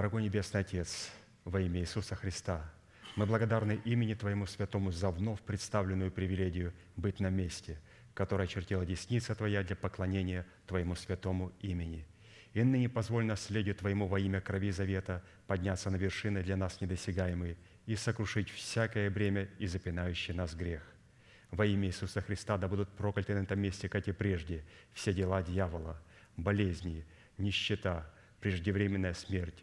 Дорогой Небесный Отец, во имя Иисуса Христа, мы благодарны имени Твоему Святому за вновь представленную привилегию быть на месте, которое очертила десница Твоя для поклонения Твоему Святому имени. И ныне позволь наследию Твоему во имя крови завета подняться на вершины для нас недосягаемые и сокрушить всякое бремя и запинающий нас грех. Во имя Иисуса Христа да будут прокляты на этом месте, как и прежде, все дела дьявола, болезни, нищета, преждевременная смерть,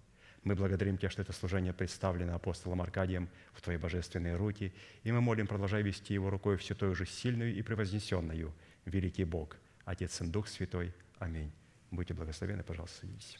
Мы благодарим Тебя, что это служение представлено апостолом Аркадием в Твои божественные руки, и мы молим, продолжай вести его рукой все той же сильную и превознесенную, великий Бог, Отец и Дух Святой. Аминь. Будьте благословены, пожалуйста, садитесь.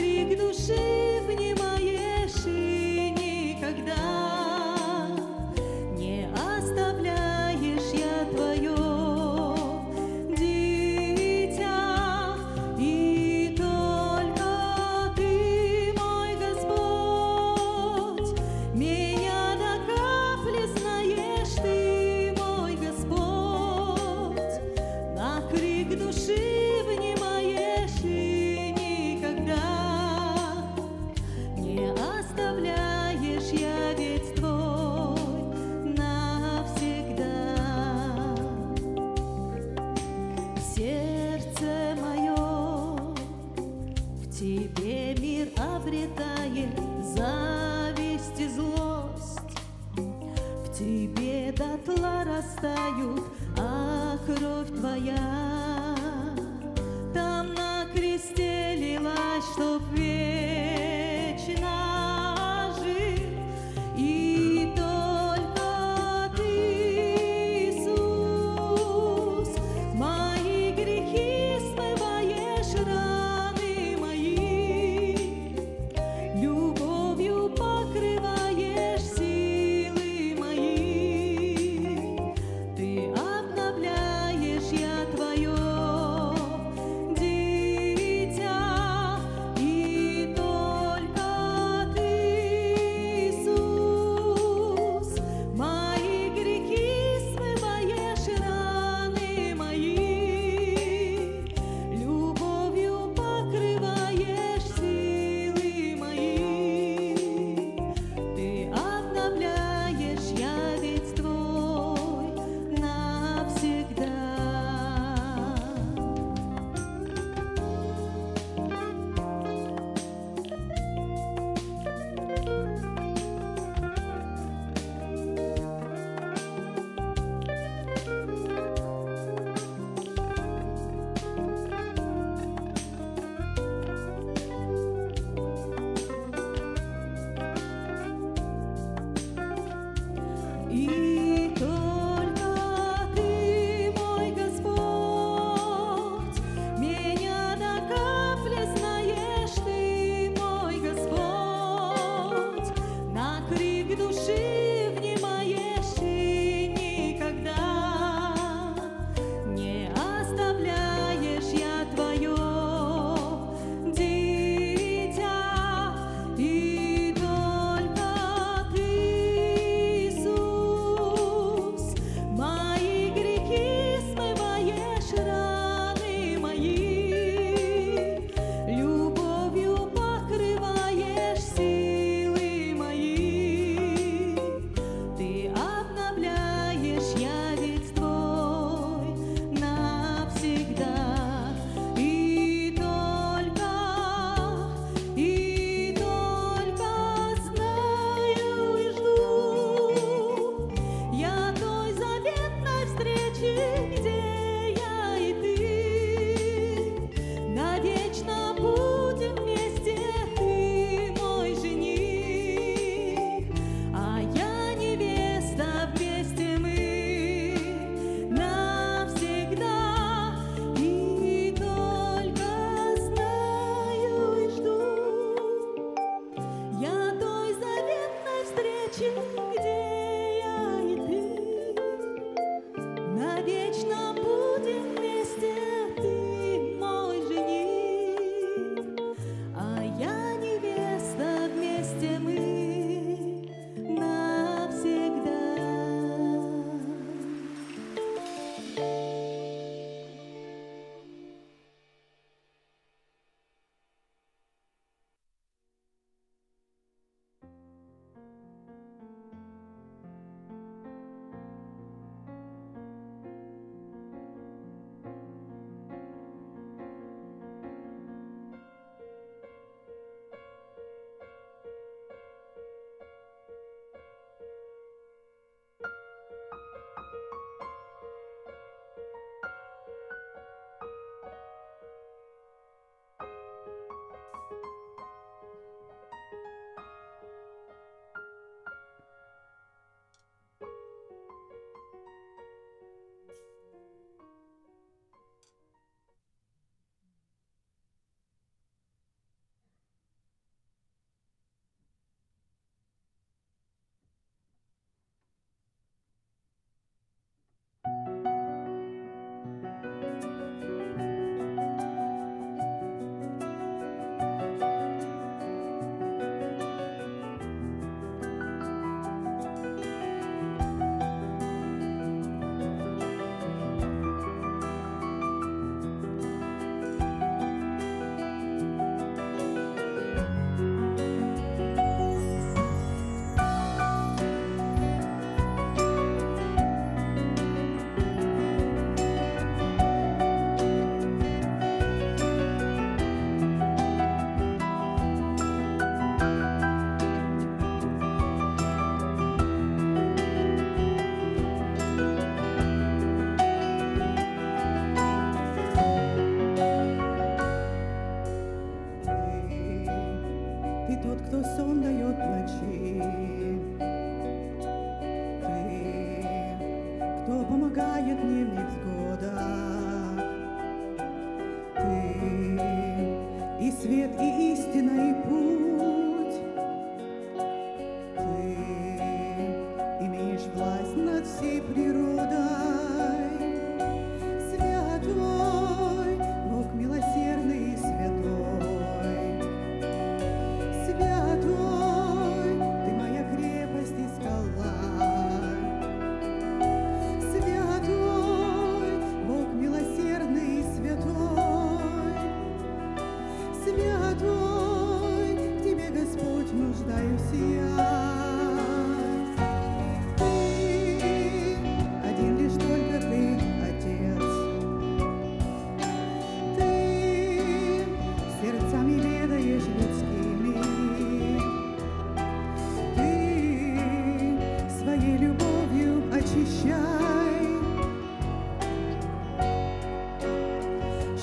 Крик души внимаешь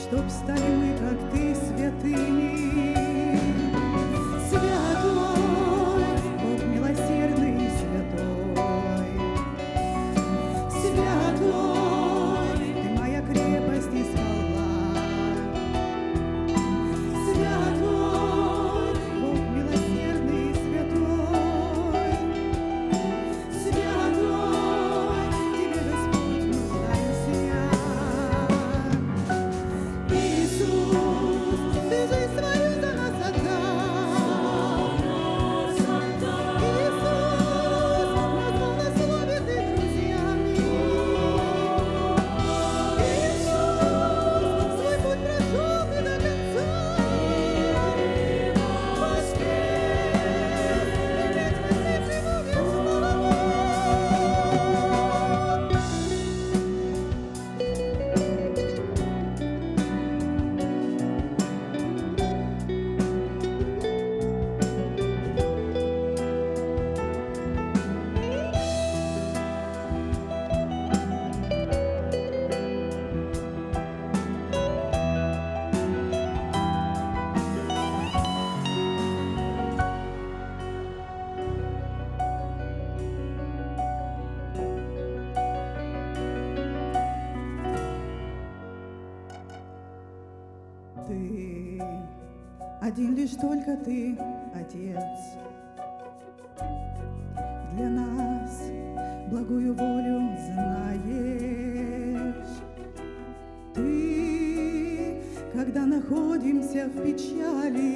чтоб стали мы, как ты, святыми. Святой только ты, Отец. Для нас благую волю знаешь. Ты, когда находимся в печали,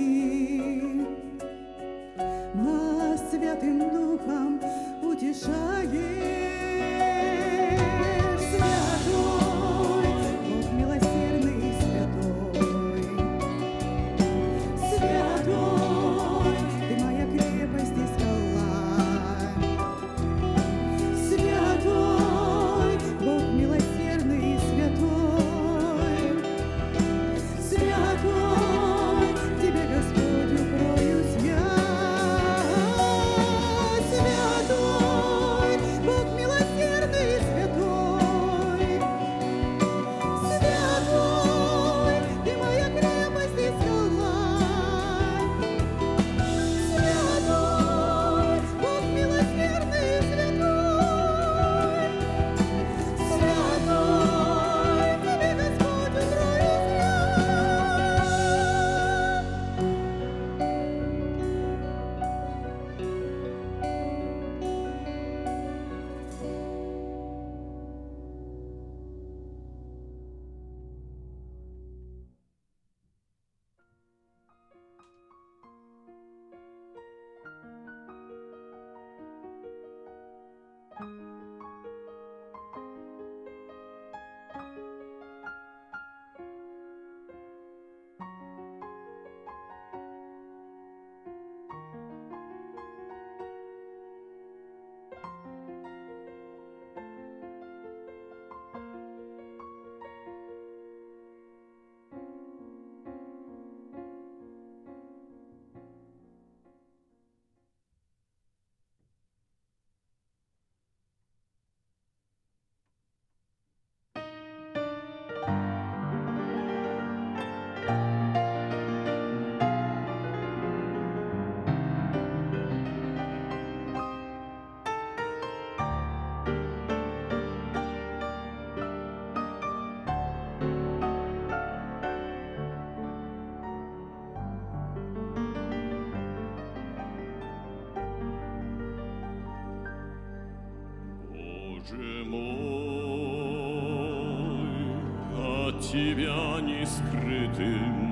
Тебя не скрыты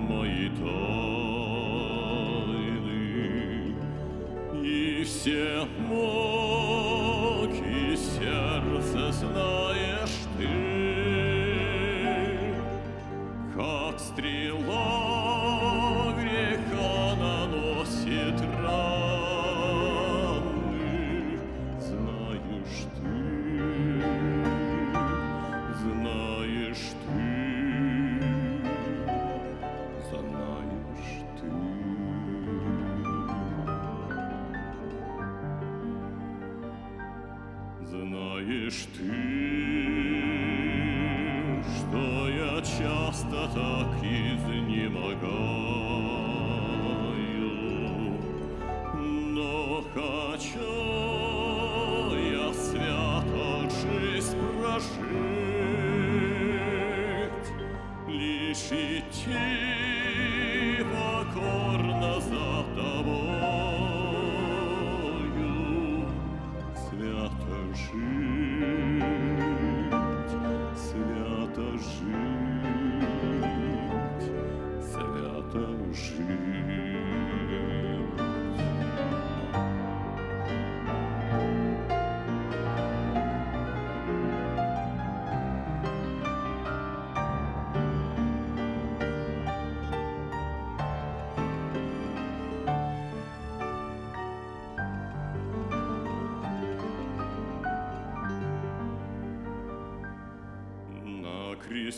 мои тайны, и все муки На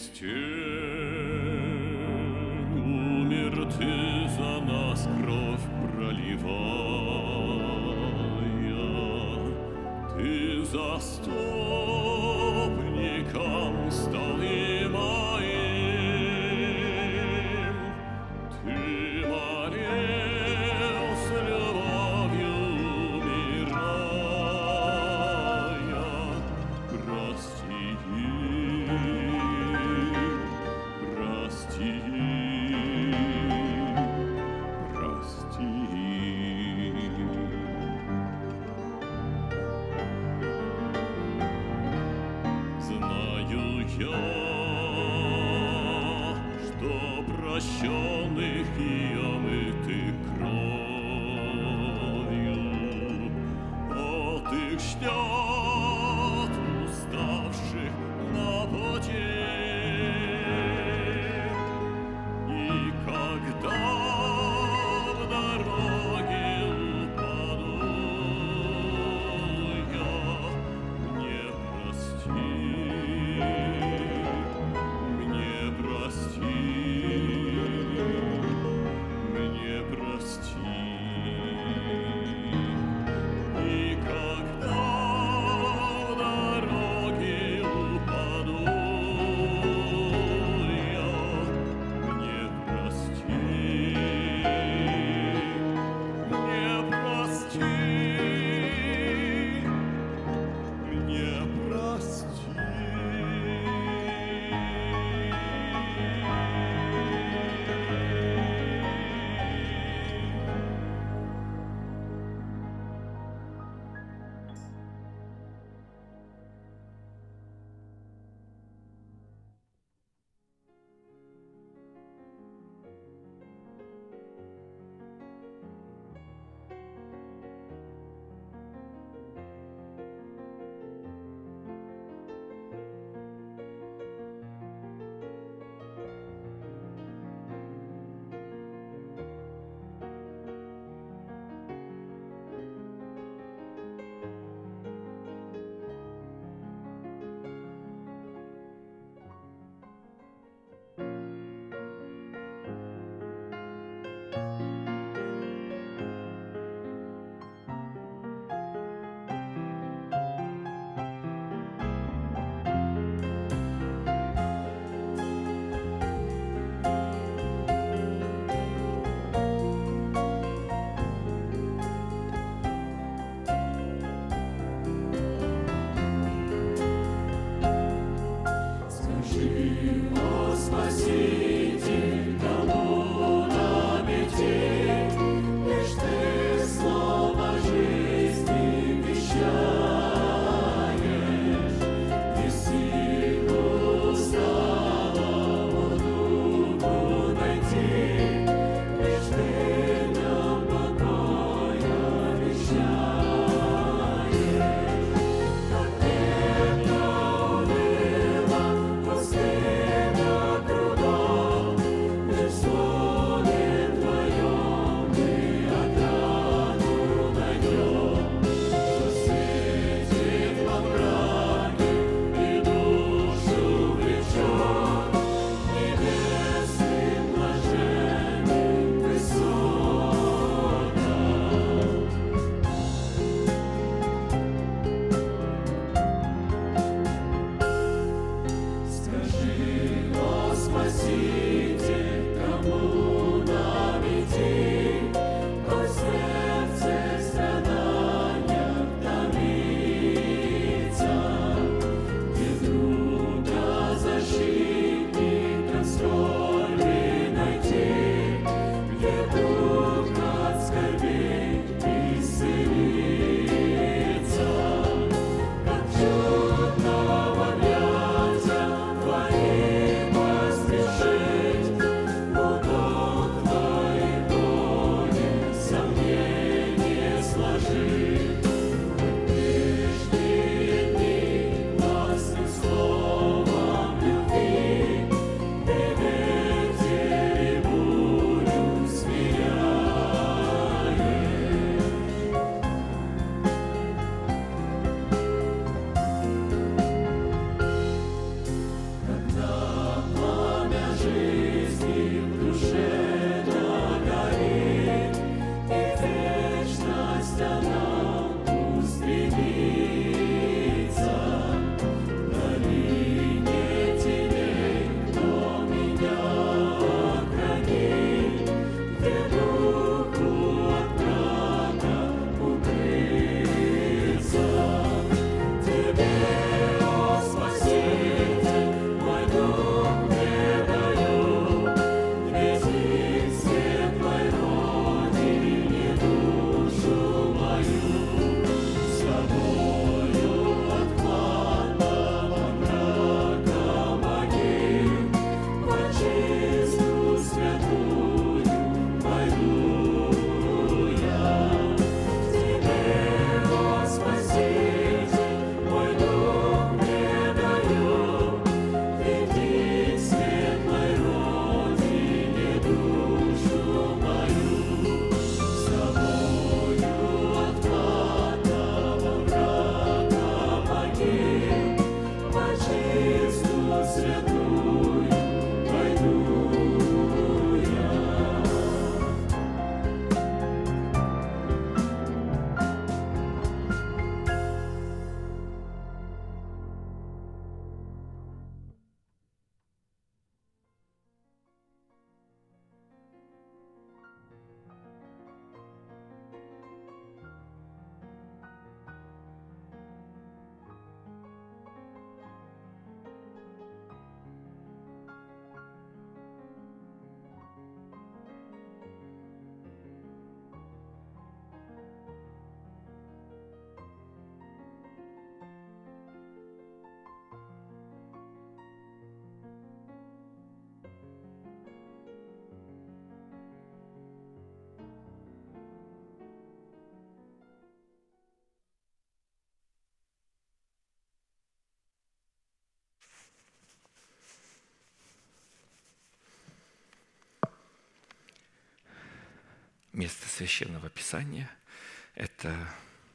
место Священного Писания – это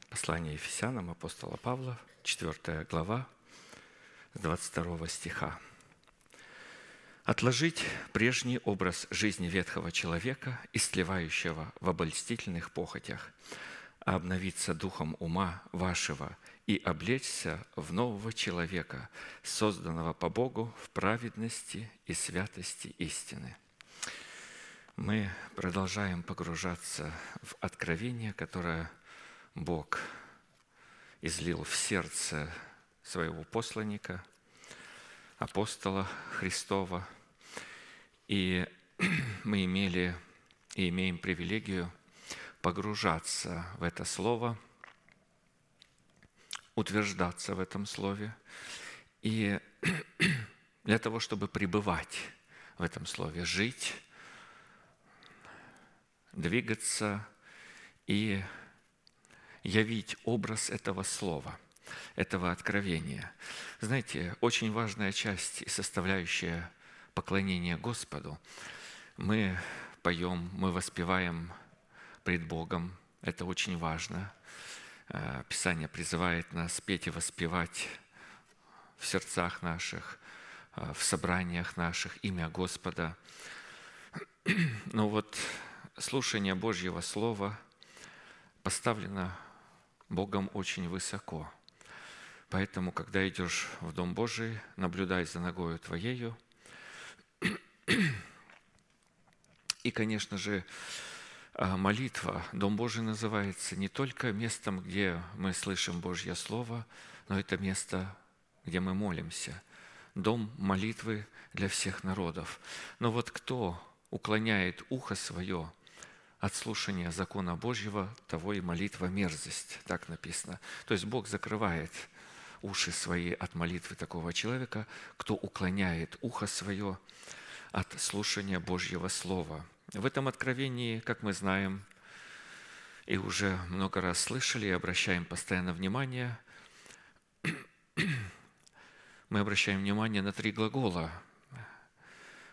послание Ефесянам апостола Павла, 4 глава, с 22 стиха. «Отложить прежний образ жизни ветхого человека, истлевающего в обольстительных похотях, а обновиться духом ума вашего и облечься в нового человека, созданного по Богу в праведности и святости истины». Мы продолжаем погружаться в откровение, которое Бог излил в сердце своего посланника, апостола Христова. И мы имели и имеем привилегию погружаться в это слово, утверждаться в этом слове. И для того, чтобы пребывать в этом слове, жить, двигаться и явить образ этого слова, этого откровения. Знаете, очень важная часть и составляющая поклонения Господу. Мы поем, мы воспеваем пред Богом. Это очень важно. Э, Писание призывает нас петь и воспевать в сердцах наших, э, в собраниях наших имя Господа. Но вот слушание Божьего Слова поставлено Богом очень высоко. Поэтому, когда идешь в Дом Божий, наблюдай за ногою твоею. И, конечно же, а, молитва, Дом Божий называется не только местом, где мы слышим Божье Слово, но это место, где мы молимся. Дом молитвы для всех народов. Но вот кто уклоняет ухо свое от слушания закона Божьего, того и молитва мерзость, так написано. То есть Бог закрывает уши свои от молитвы такого человека, кто уклоняет ухо свое от слушания Божьего Слова. В этом откровении, как мы знаем, и уже много раз слышали и обращаем постоянно внимание, мы обращаем внимание на три глагола –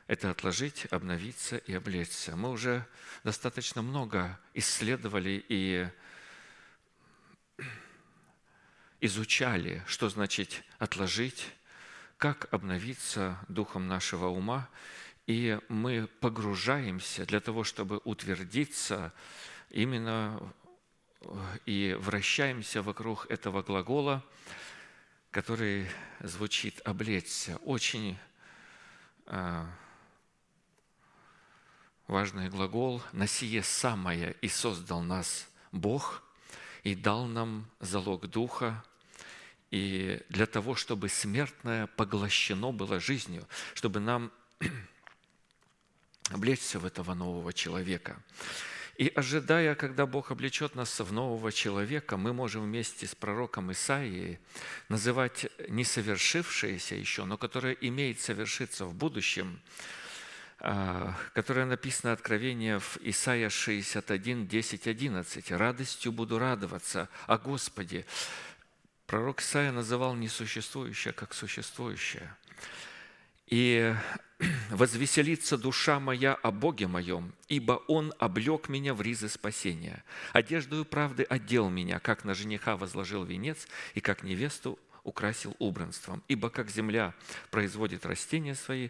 это отложить, обновиться и облечься. Мы уже достаточно много исследовали и изучали, что значит отложить, как обновиться духом нашего ума, и мы погружаемся для того, чтобы утвердиться именно и вращаемся вокруг этого глагола, который звучит «облечься». Очень а, важный глагол, «на сие самое и создал нас Бог, и дал нам залог Духа, и для того, чтобы смертное поглощено было жизнью, чтобы нам облечься в этого нового человека. И ожидая, когда Бог облечет нас в нового человека, мы можем вместе с пророком Исаией называть не совершившееся еще, но которое имеет совершиться в будущем – которое написано Откровение в Исайя 61, 10, 11. «Радостью буду радоваться о Господе». Пророк Исаия называл несуществующее как существующее. «И возвеселится душа моя о Боге моем, ибо Он облег меня в ризы спасения. Одеждою правды одел меня, как на жениха возложил венец, и как невесту украсил убранством. Ибо как земля производит растения свои,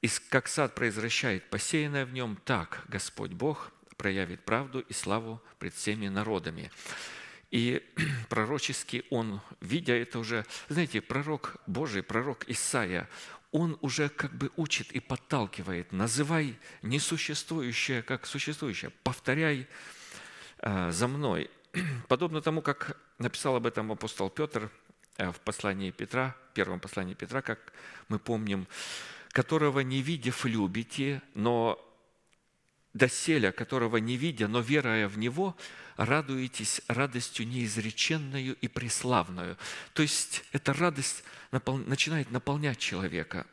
и как сад произвращает посеянное в нем, так Господь Бог проявит правду и славу пред всеми народами. И пророчески он, видя это уже, знаете, пророк Божий, пророк Исаия, он уже как бы учит и подталкивает, называй несуществующее как существующее, повторяй э, за мной. Подобно тому, как написал об этом апостол Петр э, в послании Петра, первом послании Петра, как мы помним, которого не видев любите, но доселя, которого не видя, но веруя в Него, радуетесь радостью неизреченную и преславную. То есть эта радость начинает наполнять человека.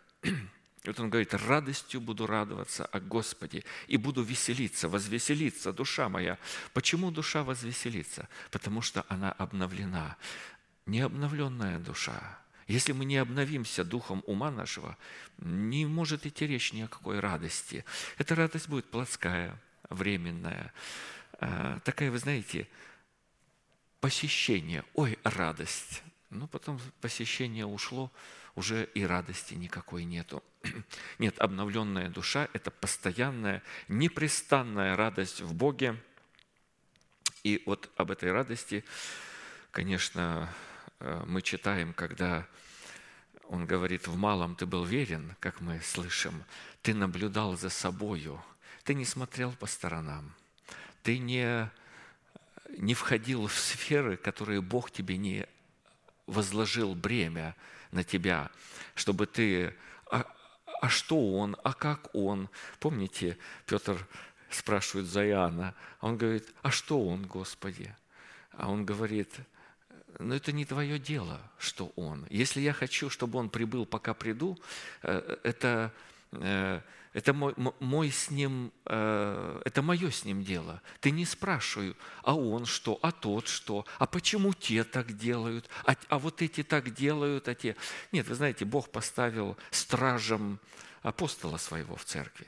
Вот он говорит, радостью буду радоваться о Господе и буду веселиться, возвеселиться, душа моя. Почему душа возвеселится? Потому что она обновлена. Необновленная душа, если мы не обновимся духом ума нашего, не может идти речь ни о какой радости. Эта радость будет плотская, временная. А, Такая, вы знаете, посещение. Ой, радость. Ну, потом посещение ушло, уже и радости никакой нету. Нет, обновленная душа – это постоянная, непрестанная радость в Боге. И вот об этой радости, конечно, э, мы читаем, когда он говорит, в малом ты был верен, как мы слышим, ты наблюдал за собою, ты не смотрел по сторонам, ты не, не входил в сферы, которые Бог тебе не возложил бремя на тебя, чтобы ты, а, а что он, а как он? Помните, Петр спрашивает за Иоанна, а он говорит, а что он, Господи? А он говорит, но это не твое дело, что он. Если я хочу, чтобы он прибыл, пока приду, э, это, э, это мой, мой с ним, э, это мое с ним дело. Ты не спрашивай, а он что, а тот что, а почему те так делают, а, а вот эти так делают, а те. Нет, вы знаете, Бог поставил стражем апостола своего в церкви.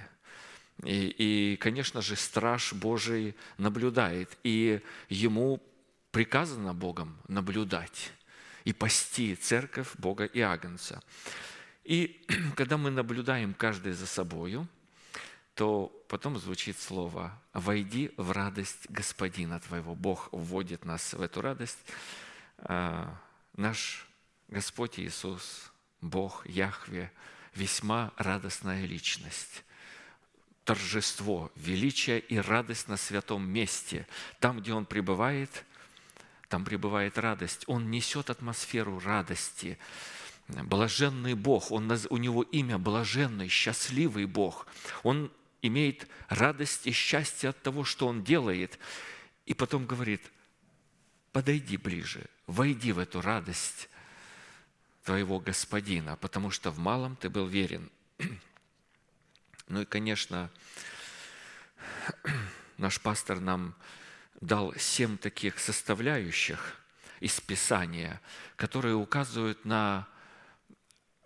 И, и, конечно же, страж Божий наблюдает, и ему приказано Богом наблюдать и пасти церковь Бога и Агнца. И когда мы наблюдаем каждый за собою, то потом звучит слово «Войди в радость Господина твоего». Бог вводит нас в эту радость. А, Наш Господь Иисус, Бог, Яхве, весьма радостная личность торжество, величие и радость на святом месте. Там, где Он пребывает, там пребывает радость. Он несет атмосферу радости. Блаженный Бог, он, у Него имя блаженный, счастливый Бог. Он имеет радость и счастье от того, что Он делает. И потом говорит, подойди ближе, войди в эту радость твоего Господина, потому что в малом ты был верен. Ну и, конечно, наш пастор нам дал семь таких составляющих из Писания, которые указывают на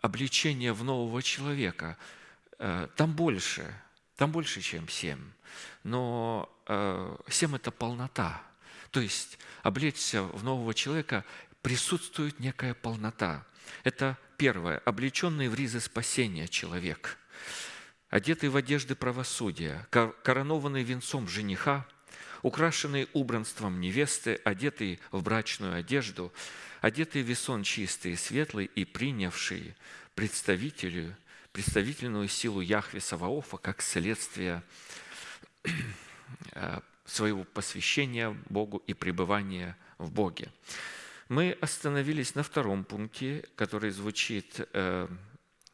обличение в нового человека. Э, Там больше, там больше, чем семь. Но э, семь – это полнота. То есть облечься в нового человека присутствует некая полнота. Это первое – облеченный в ризы спасения человек – одетый в одежды правосудия, кор- коронованный венцом жениха, украшенный убранством невесты, одетый в брачную одежду, одетый в весон чистый и светлый и принявший представителю, представительную силу Яхве Саваофа как следствие э, своего посвящения Богу и пребывания в Боге. Мы остановились на втором пункте, который звучит э,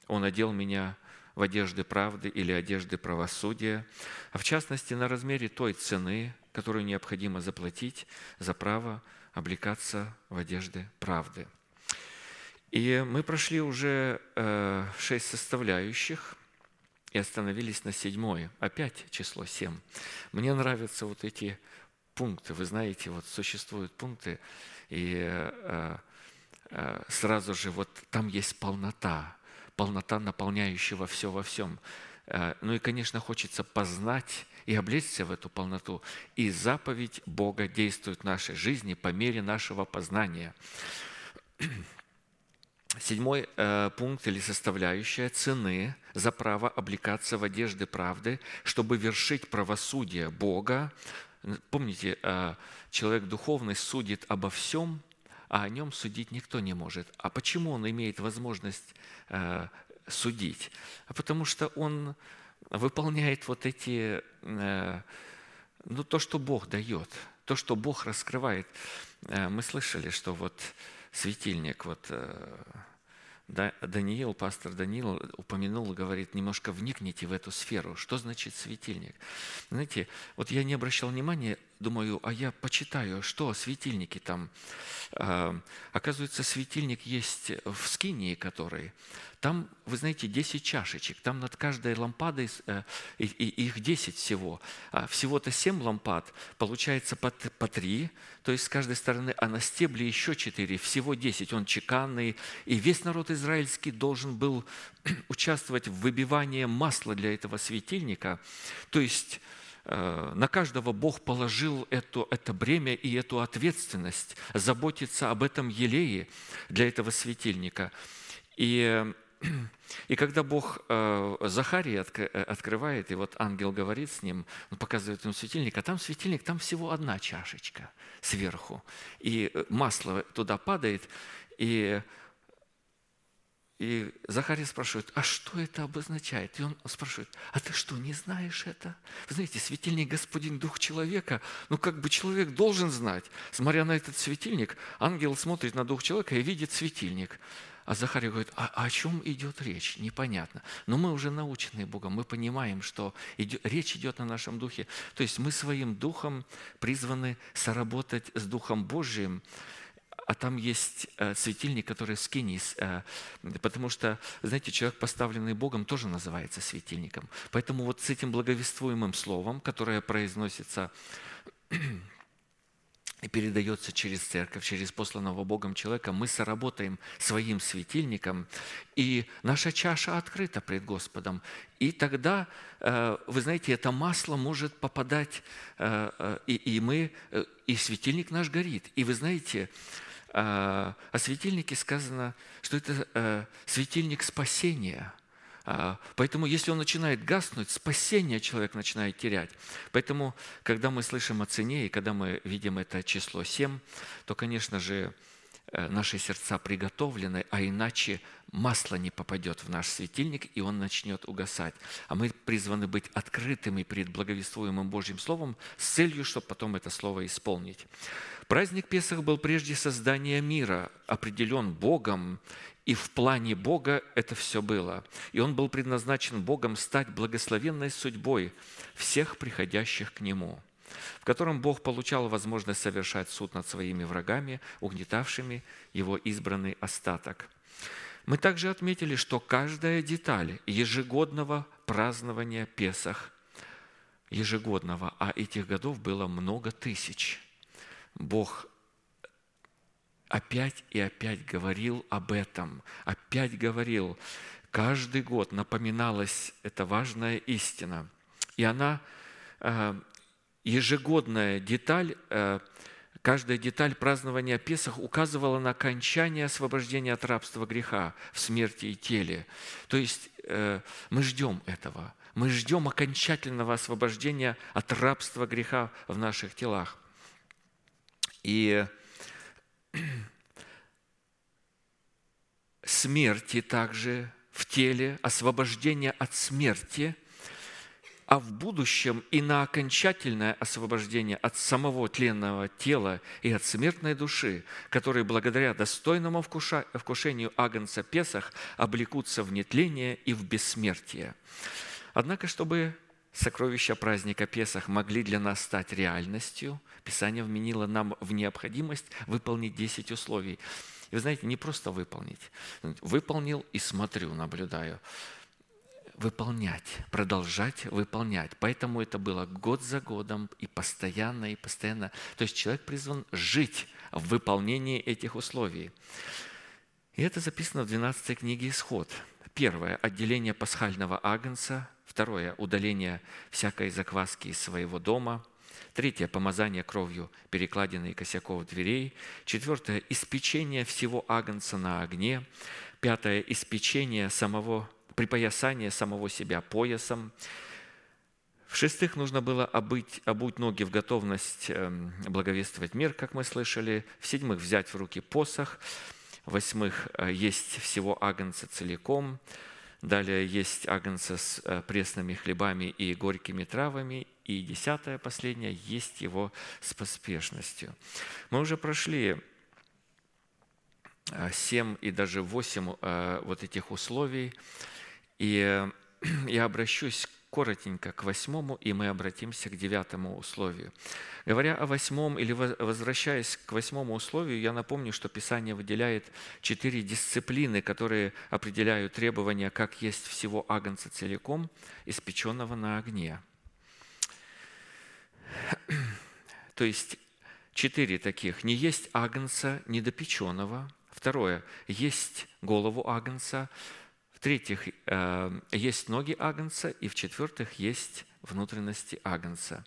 «Он одел меня в одежды правды или одежды правосудия, а в частности на размере той цены, которую необходимо заплатить за право облекаться в одежды правды. И мы прошли уже э, шесть составляющих и остановились на седьмой. Опять число семь. Мне нравятся вот эти пункты. Вы знаете, вот существуют пункты, и э, э, сразу же вот там есть полнота, полнота наполняющего все во всем. Ну и, конечно, хочется познать и облечься в эту полноту. И заповедь Бога действует в нашей жизни по мере нашего познания. Седьмой э, пункт или составляющая цены за право облекаться в одежды правды, чтобы вершить правосудие Бога. Помните, э, человек духовный судит обо всем, а о нем судить никто не может. А почему он имеет возможность э, судить? А потому что он выполняет вот эти, э, ну, то, что Бог дает, то, что Бог раскрывает. Э, Мы слышали, что вот светильник, вот э, Да- Даниил, пастор Даниил упомянул, говорит, немножко вникните в эту сферу. Что значит светильник? Знаете, вот я не обращал внимания, думаю, а я почитаю, что светильники там. А, Оказывается, светильник есть в скинии, который. Там, вы знаете, 10 чашечек. Там над каждой лампадой, э, и- их 10 всего. А Всего-то 7 лампад, получается по, по 3, то есть с каждой стороны, а на стебле еще 4, всего 10. Он чеканный. И весь народ израильский должен был участвовать в выбивании масла для этого светильника. То есть э, на каждого Бог положил это, это бремя и эту ответственность заботиться об этом елее для этого светильника. И и когда Бог э, Захарии э, открывает, и вот ангел говорит с ним, он показывает ему светильник, а там светильник, там всего одна чашечка сверху. И э, масло туда падает, и, и Захария спрашивает, а что это обозначает? И он спрашивает, а ты что, не знаешь это? Вы знаете, светильник Господин Дух человека, ну как бы человек должен знать. Смотря на этот светильник, ангел смотрит на Дух человека и видит светильник. А Захария говорит, а о чем идет речь? Непонятно. Но мы уже наученные Богом, мы понимаем, что идет, речь идет на нашем духе. То есть мы своим духом призваны соработать с Духом Божиим, а там есть э, светильник, который скинис, э, потому что, знаете, человек, поставленный Богом, тоже называется светильником. Поэтому вот с этим благовествуемым словом, которое произносится и передается через церковь, через посланного Богом человека, мы соработаем своим светильником, и наша чаша открыта пред Господом. И тогда, э, вы знаете, это масло может попадать, и, мы, и светильник наш горит. И вы знаете, о светильнике сказано, что это э, светильник спасения – а, Поэтому, если он начинает гаснуть, спасение человек начинает терять. Поэтому, когда мы слышим о цене и когда мы видим это число 7, то, конечно же, наши сердца приготовлены, а иначе масло не попадет в наш светильник, и он начнет угасать. А мы призваны быть открытыми перед благовествуемым Божьим Словом с целью, чтобы потом это Слово исполнить. Праздник Песах был прежде создания мира, определен Богом, и в плане Бога это все было. И он был предназначен Богом стать благословенной судьбой всех приходящих к Нему, в котором Бог получал возможность совершать суд над своими врагами, угнетавшими его избранный остаток. Мы также отметили, что каждая деталь ежегодного празднования Песах, ежегодного, а этих годов было много тысяч, Бог опять и опять говорил об этом, опять говорил. Каждый год напоминалась эта важная истина. И она, э, ежегодная деталь, э, каждая деталь празднования Песах указывала на окончание освобождения от рабства греха в смерти и теле. То есть э, мы ждем этого. Мы ждем окончательного освобождения от рабства греха в наших телах. И смерти также в теле, освобождение от смерти, а в будущем и на окончательное освобождение от самого тленного тела и от смертной души, которые благодаря достойному вкушению Агнца Песах облекутся в нетление и в бессмертие. Однако, чтобы сокровища праздника Песах могли для нас стать реальностью, Писание вменило нам в необходимость выполнить 10 условий. И вы знаете, не просто выполнить. Выполнил и смотрю, наблюдаю. Выполнять, продолжать выполнять. Поэтому это было год за годом и постоянно, и постоянно. То есть человек призван жить в выполнении этих условий. И это записано в 12 книге «Исход». Первое – отделение пасхального агнца. Второе – удаление всякой закваски из своего дома – Третье – помазание кровью перекладины и косяков дверей. Четвертое – испечение всего агнца на огне. Пятое – испечение самого, припоясание самого себя поясом. В-шестых, нужно было обуть, обуть ноги в готовность эм, благовествовать мир, как мы слышали. В-седьмых, взять в руки посох. В-восьмых, э, есть всего агнца целиком. Далее есть агнца с э, пресными хлебами и горькими травами. И десятое, последнее, есть его с поспешностью. Мы уже прошли э, семь и даже восемь вот этих условий. И я обращусь коротенько к восьмому, и мы обратимся к девятому условию. Говоря о восьмом или возвращаясь к восьмому условию, я напомню, что Писание выделяет четыре дисциплины, которые определяют требования, как есть всего агнца целиком, испеченного на огне. То есть четыре таких. Не есть агнца недопеченного. Второе. Есть голову агнца. В-третьих, э, есть ноги агнца. И в-четвертых, есть внутренности агнца.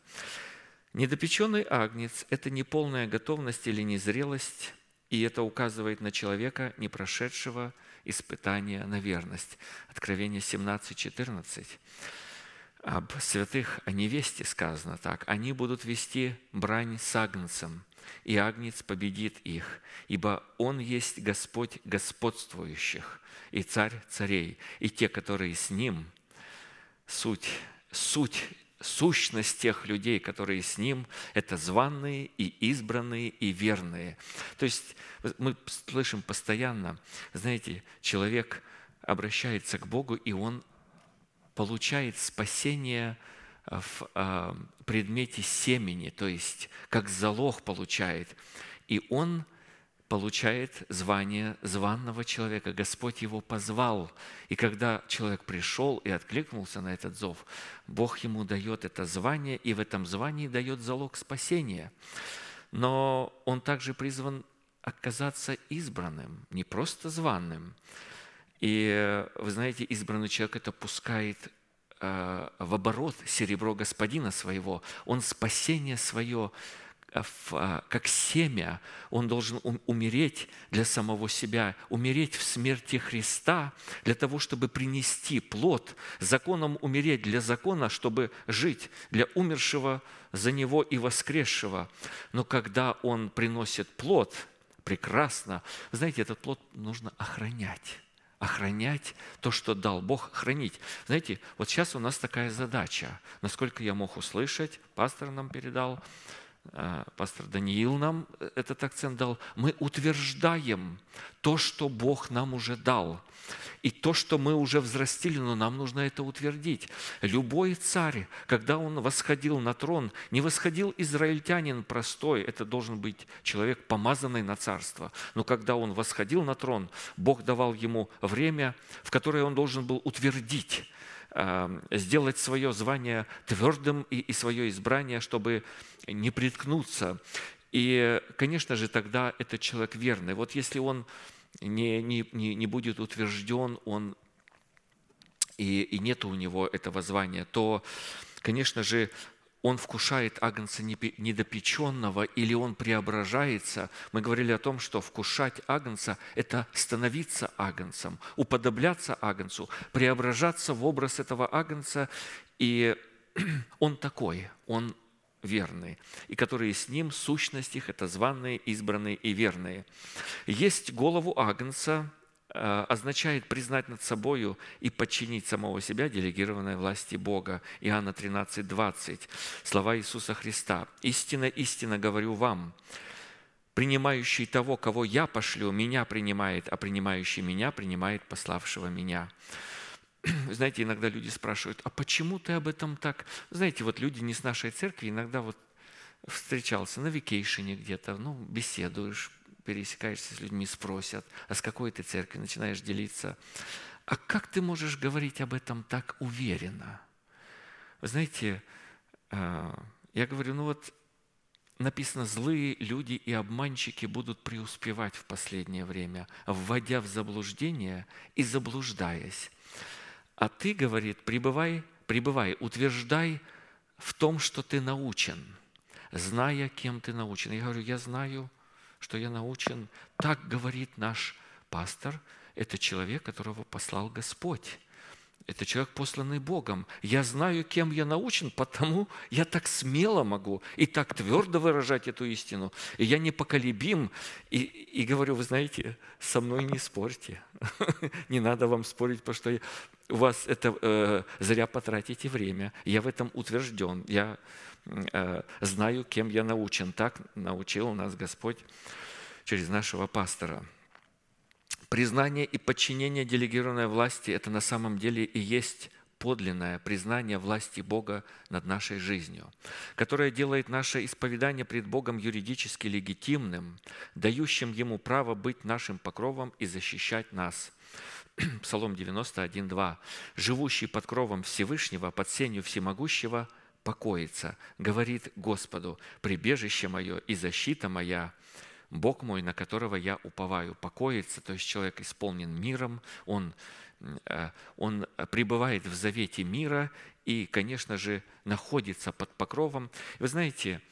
Недопеченный агнец – это не полная готовность или незрелость, и это указывает на человека, не прошедшего испытания на верность. Откровение 17, 14 об святых, о невесте сказано так. Они будут вести брань с агнцем, и агнец победит их, ибо он есть Господь господствующих и царь царей, и те, которые с ним, суть, суть сущность тех людей, которые с Ним, это званные и избранные и верные. То есть мы слышим постоянно, знаете, человек обращается к Богу, и он получает спасение в а, предмете семени, то есть как залог получает. И он получает звание званного человека. Господь его позвал. И когда человек пришел и откликнулся на этот зов, Бог ему дает это звание, и в этом звании дает залог спасения. Но он также призван оказаться избранным, не просто званным. И вы знаете, избранный человек это пускает э, в оборот серебро господина своего. Он спасение свое Э, а, как семя, он должен умереть для самого себя, умереть в смерти Христа для того, чтобы принести плод, законом умереть для закона, чтобы жить для умершего за него и воскресшего. Но когда он приносит плод, прекрасно, знаете, этот плод нужно охранять охранять то, что дал Бог, хранить. Знаете, вот сейчас у нас такая задача, насколько я мог услышать, пастор нам передал, пастор Даниил нам этот акцент дал, мы утверждаем то, что Бог нам уже дал. И то, что мы уже взрастили, но нам нужно это утвердить. Любой царь, когда он восходил на трон, не восходил израильтянин простой, это должен быть человек, помазанный на царство. Но когда он восходил на трон, Бог давал ему время, в которое он должен был утвердить сделать свое звание твердым и, и свое избрание, чтобы не приткнуться. И, конечно же, тогда этот человек верный. Вот если он не, не, не будет утвержден, он и, и нет у него этого звания, то, конечно же, он вкушает агнца недопеченного или он преображается. Мы говорили о том, что вкушать агнца – это становиться агнцем, уподобляться агнцу, преображаться в образ этого агнца. И он такой, он верный, и которые с ним, сущность их – это званные, избранные и верные. Есть голову агнца, означает признать над собою и подчинить самого себя делегированной власти Бога. Иоанна 13, 20. Слова Иисуса Христа. «Истинно, истинно говорю вам, принимающий того, кого я пошлю, меня принимает, а принимающий меня принимает пославшего меня». Знаете, иногда люди спрашивают, а почему ты об этом так? Знаете, вот люди не с нашей церкви иногда вот встречался на викейшене где-то, ну, беседуешь, пересекаешься с людьми, спросят, а с какой ты церкви, начинаешь делиться. А как ты можешь говорить об этом так уверенно? Вы знаете, а, я говорю, ну вот написано, злые люди и обманщики будут преуспевать в последнее время, вводя в заблуждение и заблуждаясь. А ты, говорит, пребывай, пребывай, утверждай в том, что ты научен, зная, кем ты научен. Я говорю, я знаю, что я научен, так говорит наш пастор, это человек, которого послал Господь. Это человек, посланный Богом. Я знаю, кем я научен, потому я так смело могу и так твердо выражать эту истину. И я непоколебим. И, и говорю, вы знаете, со мной не спорьте. Не надо вам спорить, потому что у вас это э, зря потратите время. Я в этом утвержден. Я Э, знаю, кем я научен. Так научил нас Господь через нашего пастора. Признание и подчинение делегированной власти – это на самом деле и есть подлинное признание власти Бога над нашей жизнью, которое делает наше исповедание пред Богом юридически легитимным, дающим Ему право быть нашим покровом и защищать нас. Псалом 91, 2. «Живущий под кровом Всевышнего, под сенью Всемогущего – покоится, говорит Господу, прибежище мое и защита моя, Бог мой, на которого я уповаю, покоится, то есть человек исполнен миром, он, э, он пребывает в завете мира и, конечно же, находится под покровом. Вы знаете,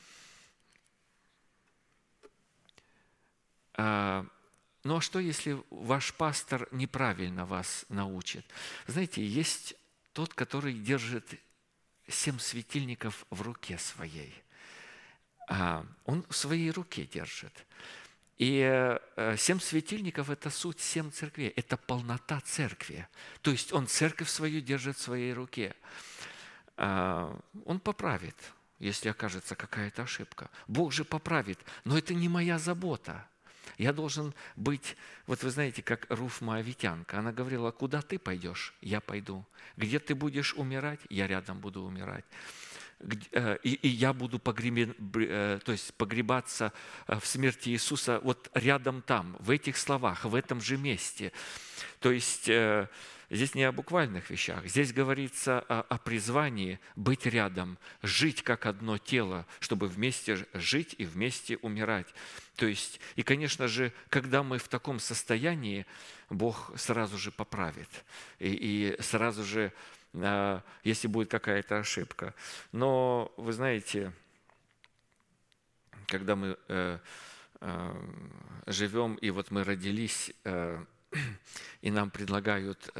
а, ну а что, если ваш пастор неправильно вас научит? Знаете, есть тот, который держит семь светильников в руке своей. А, Он в своей руке держит. И э, семь светильников – это суть семь церквей, это полнота церкви. То есть он церковь свою держит в своей руке. А, Он поправит, если окажется какая-то ошибка. Бог же поправит, но это не моя забота. Я должен быть, вот вы знаете, как Руф Моавитянка. Она говорила, куда ты пойдешь, я пойду. Где ты будешь умирать, я рядом буду умирать. Э, И, и я буду погребен, э, то есть погребаться э, в смерти Иисуса вот рядом там, в этих словах, в этом же месте. То есть здесь не о буквальных вещах, здесь говорится о, о призвании быть рядом, жить как одно тело, чтобы вместе жить и вместе умирать. То есть, и, конечно же, когда мы в таком состоянии, Бог сразу же поправит. И, и сразу же, а, если будет какая-то ошибка. Но, вы знаете, когда мы э, э, живем, и вот мы родились, э, и нам предлагают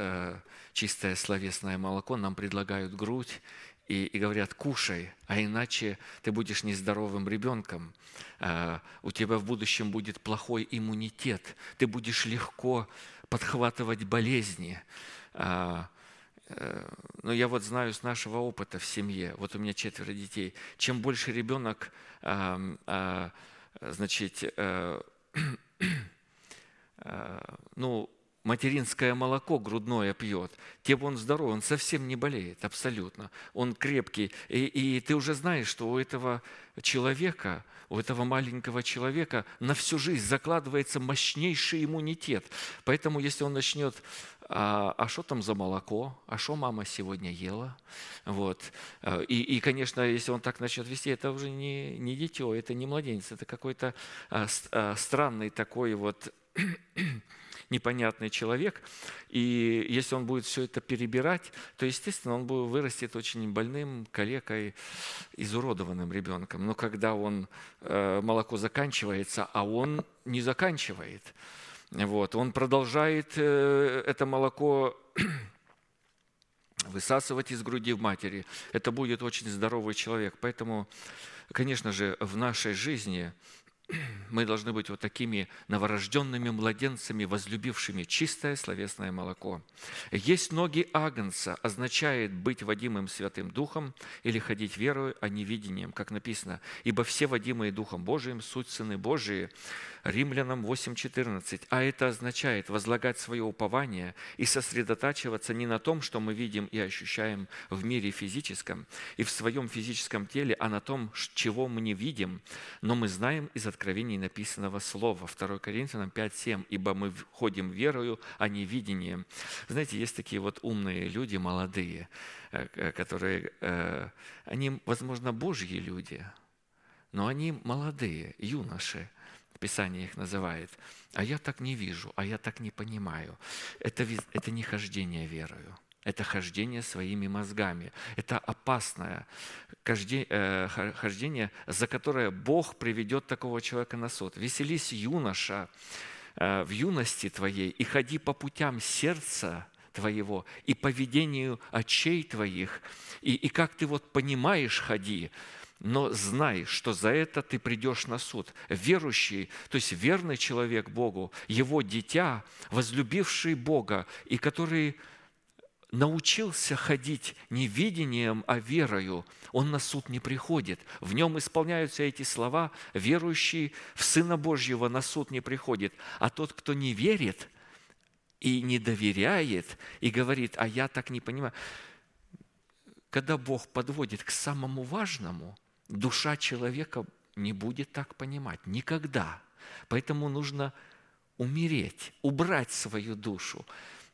чистое словесное молоко, нам предлагают грудь, и, и говорят, кушай, а иначе ты будешь нездоровым ребенком, э, у тебя в будущем будет плохой иммунитет, ты будешь легко подхватывать болезни. А, э, Но я вот знаю с нашего опыта в семье, вот у меня четверо детей, чем больше ребенок, а, значит, э, э, ну, материнское молоко грудное пьет, тем он здоровый, он совсем не болеет, абсолютно. Он крепкий. И, и ты уже знаешь, что у этого человека, у этого маленького человека на всю жизнь закладывается мощнейший иммунитет. Поэтому если он начнет а, а что там за молоко, а что мама сегодня ела. Вот. Э, И, и, конечно, если он так начнет вести, это уже не, не дитё, это не младенец, это какой-то а, а, странный такой вот непонятный человек. И если он будет все это перебирать, то, естественно, он будет, вырастет очень больным, калекой, изуродованным ребенком. Но когда он, э, молоко заканчивается, а он не заканчивает, вот, он продолжает э, это молоко высасывать из груди в матери. Это будет очень здоровый человек. Поэтому, конечно же, в нашей жизни мы должны быть вот такими новорожденными младенцами, возлюбившими чистое словесное молоко. Есть ноги Агнца означает быть водимым Святым Духом или ходить верою, а не видением, как написано. «Ибо все водимые Духом Божиим, суть сыны Божии». Римлянам 8.14. А это означает возлагать свое упование и сосредотачиваться не на том, что мы видим и ощущаем в мире физическом и в своем физическом теле, а на том, чего мы не видим, но мы знаем из откровений написанного слова. 2 Коринфянам 5.7. «Ибо мы ходим верою, а не видением». Знаете, есть такие вот умные люди, молодые, э, э, которые, э, они, возможно, Божьи люди, но они молодые, юноши, Писание их называет. А я так не вижу, а я так не понимаю. Это, это не хождение верою. Это хождение своими мозгами. Это опасное э, хо- хождение, за которое Бог приведет такого человека на суд. «Веселись, юноша, э, в юности твоей, и ходи по путям сердца твоего, и по ведению очей твоих, и, и как ты вот понимаешь, ходи, но знай, что за это ты придешь на суд. Верующий, то есть верный человек Богу, его дитя, возлюбивший Бога, и который научился ходить не видением, а верою, он на суд не приходит. В нем исполняются эти слова, верующий в Сына Божьего на суд не приходит. А тот, кто не верит и не доверяет, и говорит, а я так не понимаю, когда Бог подводит к самому важному, душа человека не будет так понимать. Никогда. Поэтому нужно умереть, убрать свою душу,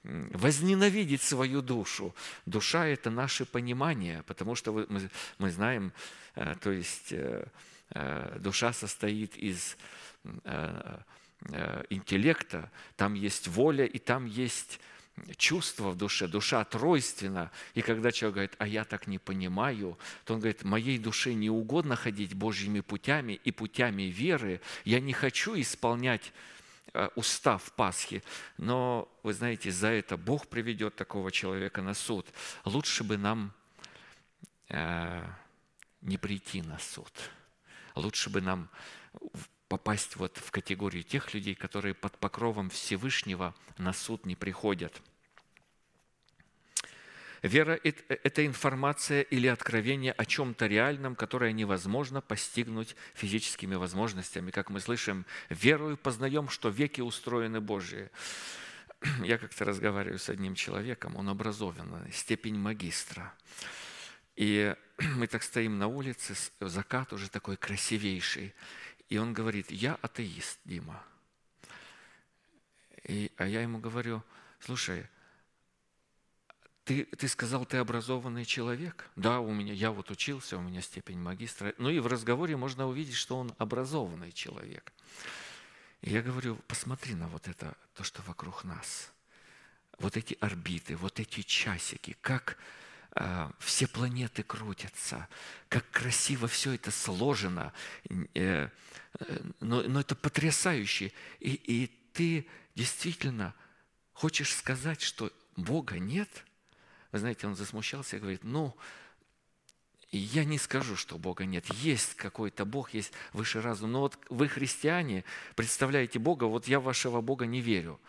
возненавидеть свою душу. Душа – это наше понимание, потому что мы, мы знаем, э, то есть э, э, душа состоит из интеллекта, там есть воля и там есть чувство в душе, душа тройственна. И когда человек говорит, а я так не понимаю, то он говорит, моей душе не угодно ходить Божьими путями и путями веры. Я не хочу исполнять устав Пасхи, но, вы знаете, за это Бог приведет такого человека на суд. Лучше бы нам э, не прийти на суд. Лучше бы нам попасть вот в категорию тех людей, которые под покровом Всевышнего на суд не приходят. Вера – эт- это информация или откровение о чем-то реальном, которое невозможно постигнуть физическими возможностями. Как мы слышим, верою познаем, что веки устроены Божьи. Я как-то разговариваю с одним человеком, он образованный, степень магистра. И мы так стоим на улице, закат уже такой красивейший. И он говорит, я атеист, Дима. И, а я ему говорю, слушай, ты, ты сказал, ты образованный человек? Да, у меня, я вот учился, у меня степень магистра. Ну и в разговоре можно увидеть, что он образованный человек. И я говорю, посмотри на вот это, то, что вокруг нас. Вот эти орбиты, вот эти часики, как а, все планеты крутятся, как красиво все это сложено. Э, э, Но, но это потрясающе. И, и ты действительно хочешь сказать, что Бога нет? Вы знаете, он засмущался и говорит, ну, я не скажу, что Бога нет. Есть какой-то Бог, есть выше разум. Но вот вы, христиане, представляете Бога, вот я вашего Бога не верю.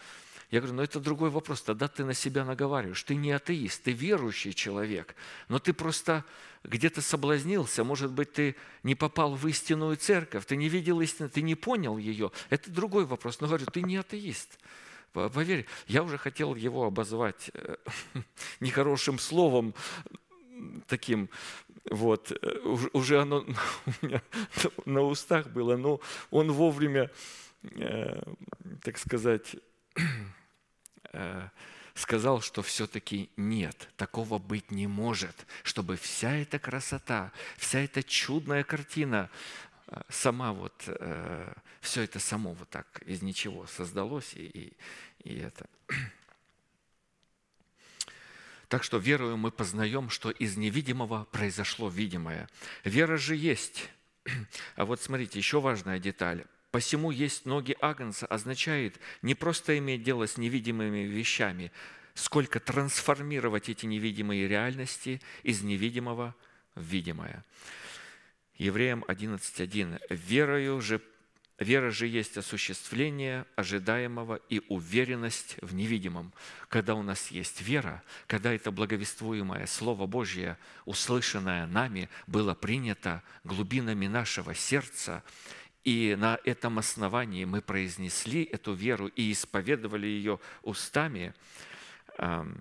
Я говорю, ну это другой вопрос. Тогда ты на себя наговариваешь. Ты не атеист, ты верующий человек. Но ты просто где-то соблазнился. Может быть, ты не попал в истинную церковь, ты не видел истины, ты не понял ее. Это другой вопрос. Но говорю, ты не атеист. По- Поверь, я уже хотел его обозвать э, нехорошим словом, таким, вот, э, уж- уже оно у меня на устах было, но он вовремя, э, так сказать, сказал, что все-таки нет, такого быть не может, чтобы вся эта красота, вся эта чудная картина сама вот, все это само вот так из ничего создалось, и, и, и это. Так что верою мы познаем, что из невидимого произошло видимое. Вера же есть. А вот смотрите, еще важная деталь. Посему есть ноги Агнца означает не просто иметь дело с невидимыми вещами, сколько трансформировать эти невидимые реальности из невидимого в видимое. Евреям 11.1. «Верою же Вера же есть осуществление ожидаемого и уверенность в невидимом. Когда у нас есть вера, когда это благовествуемое Слово Божье, услышанное нами, было принято глубинами нашего сердца, и на этом основании мы произнесли эту веру и исповедовали ее устами, ам,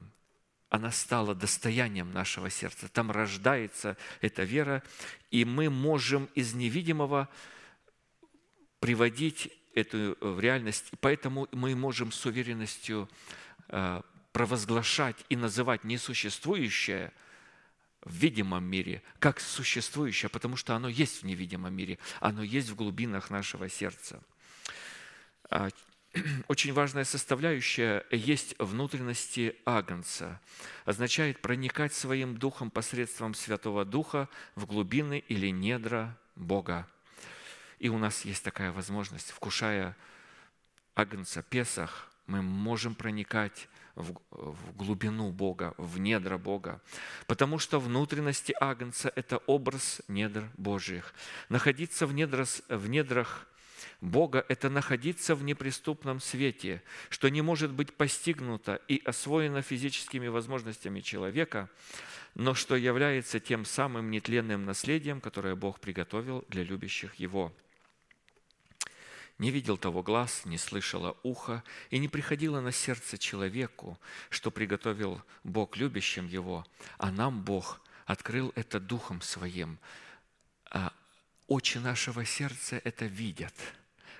она стала достоянием нашего сердца. Там рождается эта вера, и мы можем из невидимого приводить эту в реальность. Поэтому мы можем с уверенностью э, провозглашать и называть несуществующее в видимом мире как существующее, потому что оно есть в невидимом мире, оно есть в глубинах нашего сердца. Очень важная составляющая есть внутренности Агнца. Означает проникать своим духом посредством Святого Духа в глубины или недра Бога. И у нас есть такая возможность, вкушая Агнца Песах, мы можем проникать в, в глубину Бога, в недра Бога. Потому что внутренности Агнца – это образ недр Божьих. Находиться в, недрас, в недрах Бога – это находиться в неприступном свете, что не может быть постигнуто и освоено физическими возможностями человека, но что является тем самым нетленным наследием, которое Бог приготовил для любящих Его – не видел того глаз, не слышало ухо, и не приходило на сердце человеку, что приготовил Бог любящим его, а нам Бог открыл это Духом Своим. А очи нашего сердца это видят,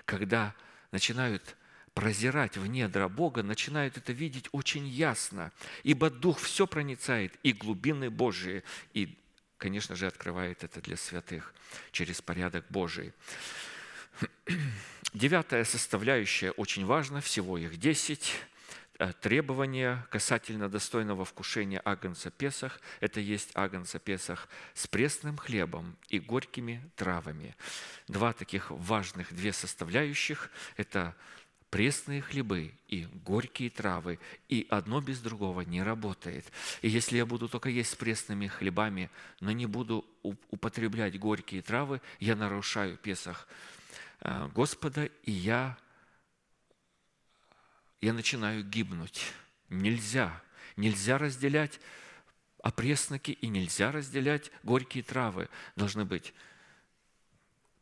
когда начинают прозирать в недра Бога, начинают это видеть очень ясно, ибо Дух все проницает, и глубины Божии, и конечно же, открывает это для святых через порядок Божий. Девятая составляющая очень важна, всего их десять. Э, Требования касательно достойного вкушения агнца Песах – это есть агнца Песах с пресным хлебом и горькими травами. Два таких важных, две составляющих – это пресные хлебы и горькие травы, и одно без другого не работает. И если я буду только есть с пресными хлебами, но не буду употреблять горькие травы, я нарушаю Песах э, Господа, и я, я начинаю гибнуть. Нельзя. Нельзя разделять опресноки и нельзя разделять горькие травы. Должны быть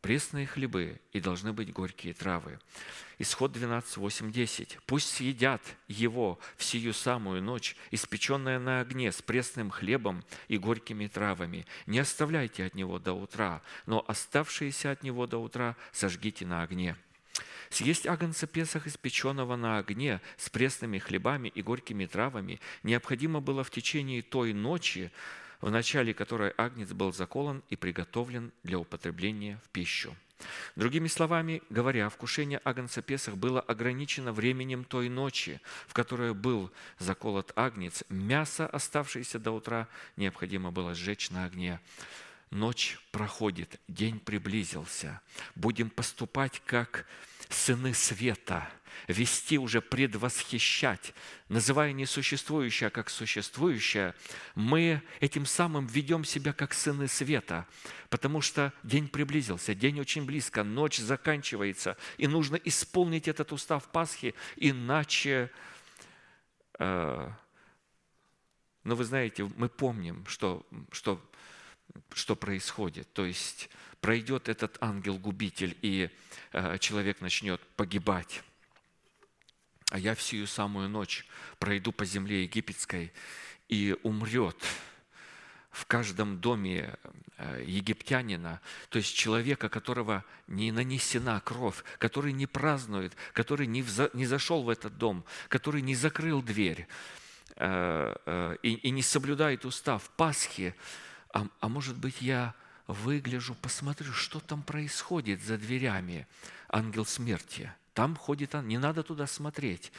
пресные хлебы и должны быть горькие травы. Исход 12, 8, 10. «Пусть съедят его в сию самую ночь, испеченное на огне с пресным хлебом и горькими травами. Не оставляйте от него до утра, но оставшиеся от него до утра сожгите на огне». Съесть агнца Песах, испеченного на огне с пресными хлебами и горькими травами, необходимо было в течение той ночи, в начале которой агнец был заколон и приготовлен для употребления в пищу. Другими словами говоря, вкушение агнца Песах было ограничено временем той ночи, в которой был заколот агнец. Мясо, оставшееся до утра, необходимо было сжечь на огне. Ночь проходит, день приблизился. Будем поступать как сыны света, вести уже предвосхищать, называя несуществующее как существующее, мы этим самым ведем себя как сыны света, потому что день приблизился, день очень близко, ночь заканчивается, и нужно исполнить этот устав Пасхи, иначе э, но вы знаете, мы помним, что, что, что происходит. То есть пройдет этот ангел-губитель, и э, человек начнет погибать. А я всю самую ночь пройду по земле египетской, и умрет в каждом доме э, египтянина, то есть человека, которого не нанесена кровь, который не празднует, который не, вза- не зашел в этот дом, который не закрыл дверь э, э, и, и не соблюдает устав Пасхи, а, а может быть, я выгляжу, посмотрю, что там происходит за дверями. Ангел смерти. Там ходит он, не надо туда смотреть.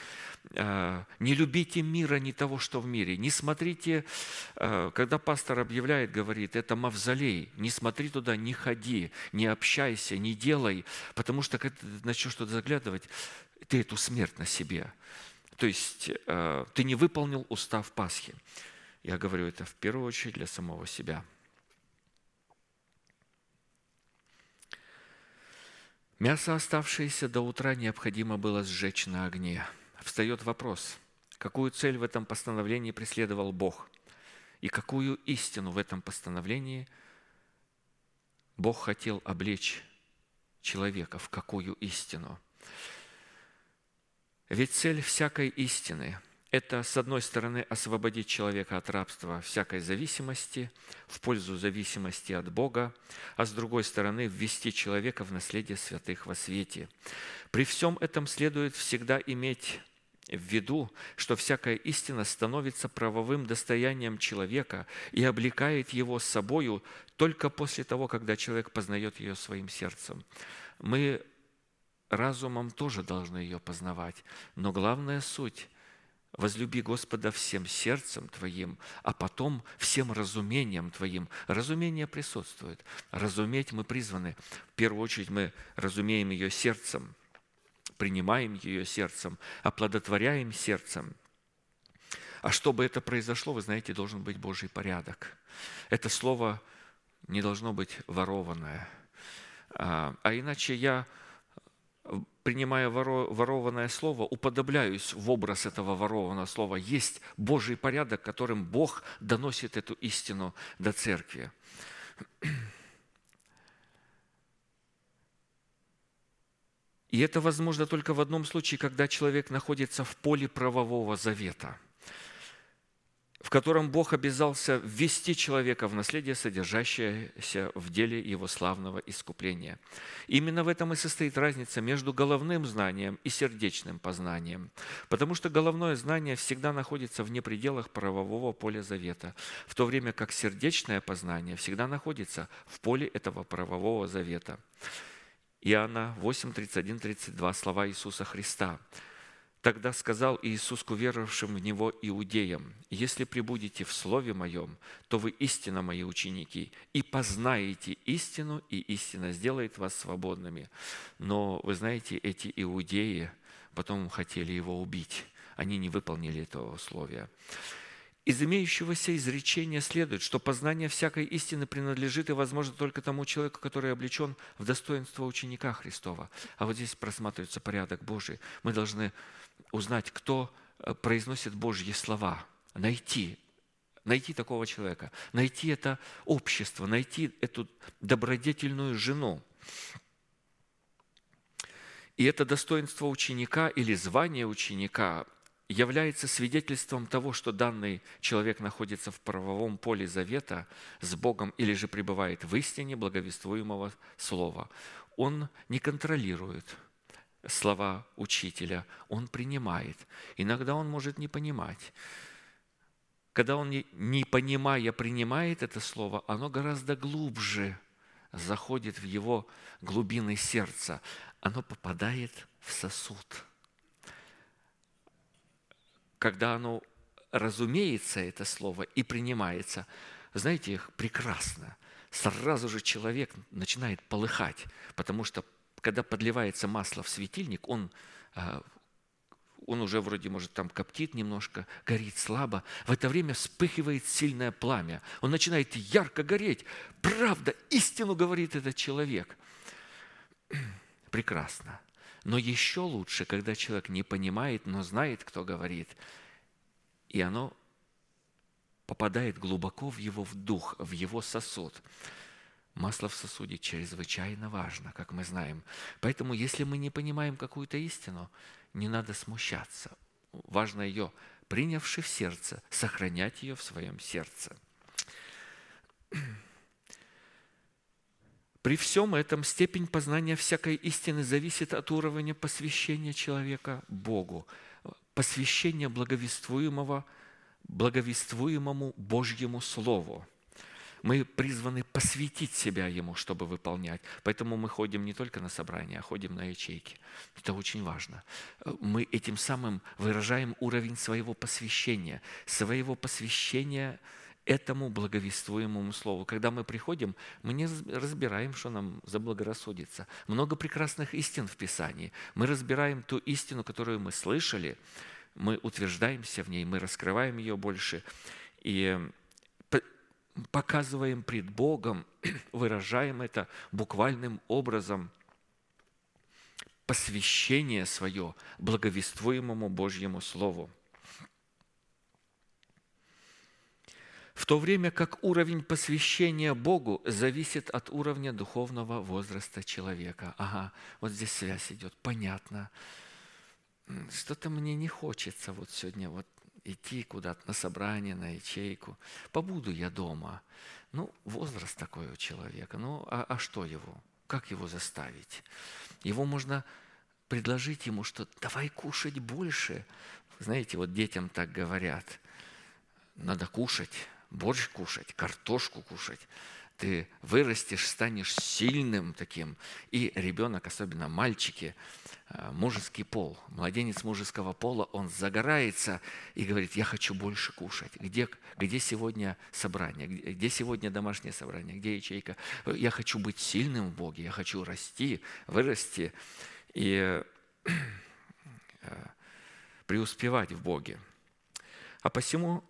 Э, Не любите мира, не того, что в мире. Не смотрите, э, когда пастор объявляет, говорит, это мавзолей, не смотри туда, не ходи, не общайся, не делай, потому что когда ты начнешь что-то заглядывать, ты эту смерть на себе. То есть э, ты не выполнил устав Пасхи. Я говорю это в первую очередь для самого себя. Мясо, оставшееся до утра, необходимо было сжечь на огне. Встает вопрос, какую цель в этом постановлении преследовал Бог и какую истину в этом постановлении Бог хотел облечь человека, в какую истину. Ведь цель всякой истины – это, с одной стороны, освободить человека от рабства всякой зависимости в пользу зависимости от Бога, а с другой стороны, ввести человека в наследие святых во свете. При всем этом следует всегда иметь в виду, что всякая истина становится правовым достоянием человека и облекает его собою только после того, когда человек познает ее своим сердцем. Мы разумом тоже должны ее познавать, но главная суть – возлюби Господа всем сердцем твоим, а потом всем разумением твоим. Разумение присутствует. Разуметь мы призваны. В первую очередь мы разумеем ее сердцем, принимаем ее сердцем, оплодотворяем сердцем. А чтобы это произошло, вы знаете, должен быть Божий порядок. Это слово не должно быть ворованное. А а иначе я принимая воро- ворованное слово, уподобляюсь в образ этого ворованного слова. Есть Божий порядок, которым Бог доносит эту истину до церкви. И это возможно только в одном случае, когда человек находится в поле правового завета. В котором Бог обязался ввести человека в наследие, содержащееся в деле его славного искупления. Именно в этом и состоит разница между головным знанием и сердечным познанием, потому что головное знание всегда находится вне пределах правового поля завета, в то время как сердечное познание всегда находится в поле этого правового завета. Иоанна 8, 31, 32, слова Иисуса Христа – Тогда сказал Иисус к уверовавшим в Него иудеям, «Если прибудете в Слове Моем, то вы истинно Мои ученики, и познаете истину, и истина сделает вас свободными». Но, вы знаете, эти иудеи потом хотели Его убить. Они не выполнили этого условия. Из имеющегося изречения следует, что познание всякой истины принадлежит и возможно только тому человеку, который облечен в достоинство ученика Христова. А вот здесь просматривается порядок Божий. Мы должны узнать, кто э, произносит Божьи слова, найти, найти такого человека, найти это общество, найти эту добродетельную жену. И это достоинство ученика или звание ученика является свидетельством того, что данный человек находится в правовом поле завета с Богом или же пребывает в истине благовествуемого слова. Он не контролирует слова учителя, он принимает. Иногда он может не понимать. Когда он, не понимая, принимает это слово, оно гораздо глубже заходит в его глубины сердца. Оно попадает в сосуд – когда оно разумеется, это слово, и принимается, знаете, прекрасно. Сразу же человек начинает полыхать, потому что когда подливается масло в светильник, он, а, он уже вроде, может, там коптит немножко, горит слабо. В это время вспыхивает сильное пламя. Он начинает ярко гореть. Правда, истину говорит этот человек. Прекрасно. Но еще лучше, когда человек не понимает, но знает, кто говорит, и оно попадает глубоко в его дух, в его сосуд. Масло в сосуде чрезвычайно важно, как мы знаем. Поэтому, если мы не понимаем какую-то истину, не надо смущаться. Важно ее, принявши в сердце, сохранять ее в своем сердце. При всем этом степень познания всякой истины зависит от уровня посвящения человека Богу, посвящения благовествуемого, благовествуемому Божьему Слову. Мы призваны посвятить себя Ему, чтобы выполнять. Поэтому мы ходим не только на собрания, а ходим на ячейки. Это очень важно. Мы этим самым выражаем уровень своего посвящения, своего посвящения – этому благовествуемому слову. Когда мы приходим, мы не разбираем, что нам заблагорассудится. Много прекрасных истин в Писании. Мы разбираем ту истину, которую мы слышали, мы утверждаемся в ней, мы раскрываем ее больше и показываем пред Богом, выражаем это буквальным образом посвящение свое благовествуемому Божьему Слову. в то время как уровень посвящения Богу зависит от уровня духовного возраста человека. Ага, вот здесь связь идет, понятно. Что-то мне не хочется вот сегодня вот идти куда-то на собрание, на ячейку. Побуду я дома. Ну, возраст такой у человека. Ну, а, а что его? Как его заставить? Его можно предложить ему, что давай кушать больше. Знаете, вот детям так говорят. Надо кушать, борщ кушать, картошку кушать. Ты вырастешь, станешь сильным таким. И ребенок, особенно мальчики, э, мужеский пол, младенец мужеского пола, он загорается и говорит, я хочу больше кушать. Где, где сегодня собрание? Где сегодня домашнее собрание? Где ячейка? Я хочу быть сильным в Боге, я хочу расти, вырасти и э, преуспевать в Боге. А посему,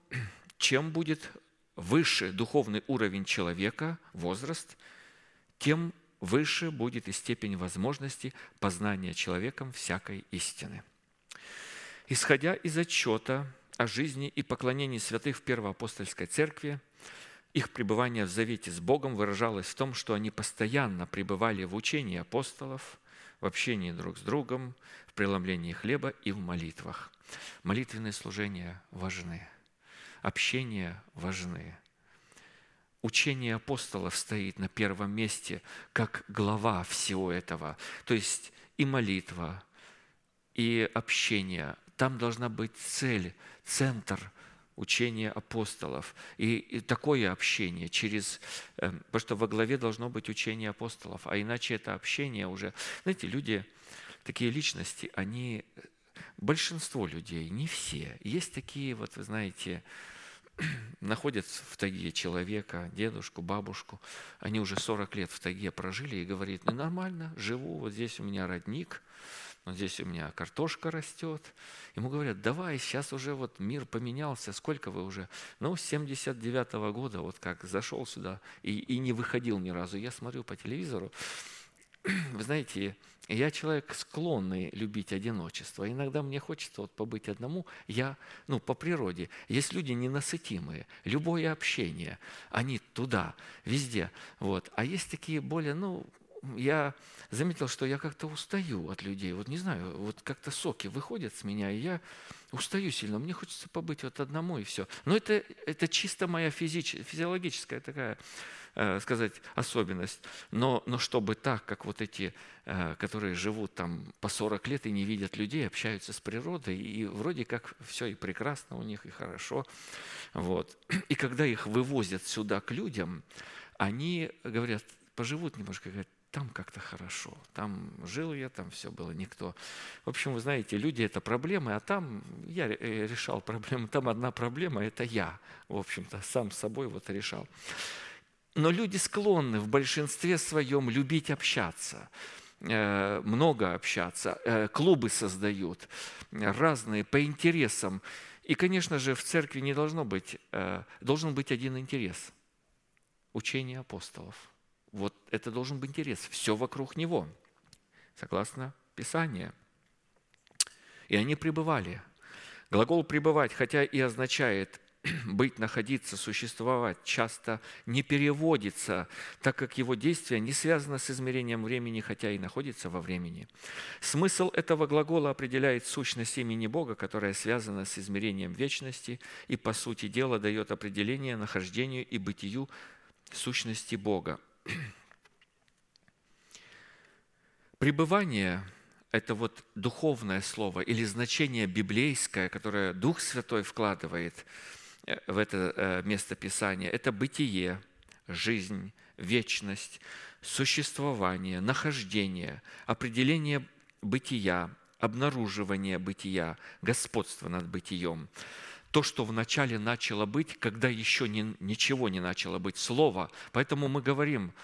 чем будет выше духовный уровень человека, возраст, тем выше будет и степень возможности познания человеком всякой истины. Исходя из отчета о жизни и поклонении святых в Первоапостольской церкви, их пребывание в завете с Богом выражалось в том, что они постоянно пребывали в учении апостолов, в общении друг с другом, в преломлении хлеба и в молитвах. Молитвенные служения важны. Общения важны. Учение апостолов стоит на первом месте как глава всего этого. То есть и молитва, и общение. Там должна быть цель, центр учения апостолов. И, и такое общение через... э, Потому что во главе должно быть учение апостолов, а иначе это общение уже... Знаете, люди, такие личности, они... Большинство людей, не все. Есть такие, вот вы знаете, находят в тайге человека, дедушку, бабушку, они уже 40 лет в тайге прожили и говорит, ну нормально, живу, вот здесь у меня родник, вот здесь у меня картошка растет. Ему говорят, давай, сейчас уже вот мир поменялся, сколько вы уже? Ну, с 79 года, вот как зашел сюда и, и не выходил ни разу. Я смотрю по телевизору, вы знаете, я человек склонный любить одиночество. Иногда мне хочется вот побыть одному. Я, ну, по природе. Есть люди ненасытимые. Любое общение, они туда, везде. Вот. А есть такие более, ну, я заметил, что я как-то устаю от людей. Вот не знаю, вот как-то соки выходят с меня, и я устаю сильно. Мне хочется побыть вот одному, и все. Но это, это чисто моя физич, физиологическая такая, э, сказать, особенность. Но, но чтобы так, как вот эти, э, которые живут там по 40 лет и не видят людей, общаются с природой, и вроде как все и прекрасно у них, и хорошо. Вот. И когда их вывозят сюда к людям, они говорят, поживут немножко, говорят, там как-то хорошо, там жил я, там все было никто. В общем, вы знаете, люди – это проблемы, а там я э, решал проблемы, там одна проблема – это я, в общем-то, сам с собой вот решал. Но люди склонны в большинстве своем любить общаться, э, много общаться, э, клубы создают, разные по интересам. И, конечно же, в церкви не должно быть, должен быть один интерес – учение апостолов – вот это должен быть интерес. Все вокруг него, согласно Писанию. И они пребывали. Глагол «пребывать», хотя и означает быть, находиться, существовать, часто не переводится, так как его действие не связано с измерением времени, хотя и находится во времени. Смысл этого глагола определяет сущность имени Бога, которая связана с измерением вечности и, по сути дела, дает определение нахождению и бытию сущности Бога. Пребывание – это вот духовное слово или значение библейское, которое Дух Святой вкладывает э, в это э, место Писания. Это бытие, жизнь, вечность, существование, нахождение, определение бытия, обнаруживание бытия, господство над бытием то, что вначале начало быть, когда еще не, ничего не начало быть, Слово. Поэтому мы говорим,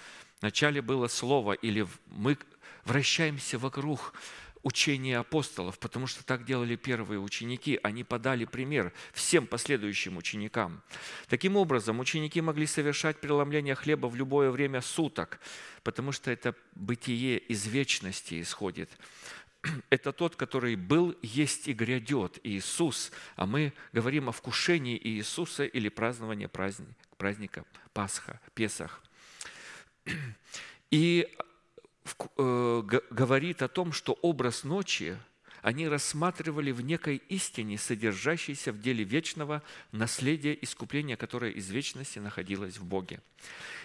вначале было Слово, или мы вращаемся вокруг учения апостолов, потому что так делали первые ученики. Они подали пример всем последующим ученикам. Таким образом, ученики могли совершать преломление хлеба в любое время суток, потому что это бытие из вечности исходит это тот, который был, есть и грядет, Иисус. А мы говорим о вкушении Иисуса или праздновании праздника, праздника Пасха, Песах. И э, говорит о том, что образ ночи – они рассматривали в некой истине, содержащейся в деле вечного наследия искупления, которое из вечности находилось в Боге,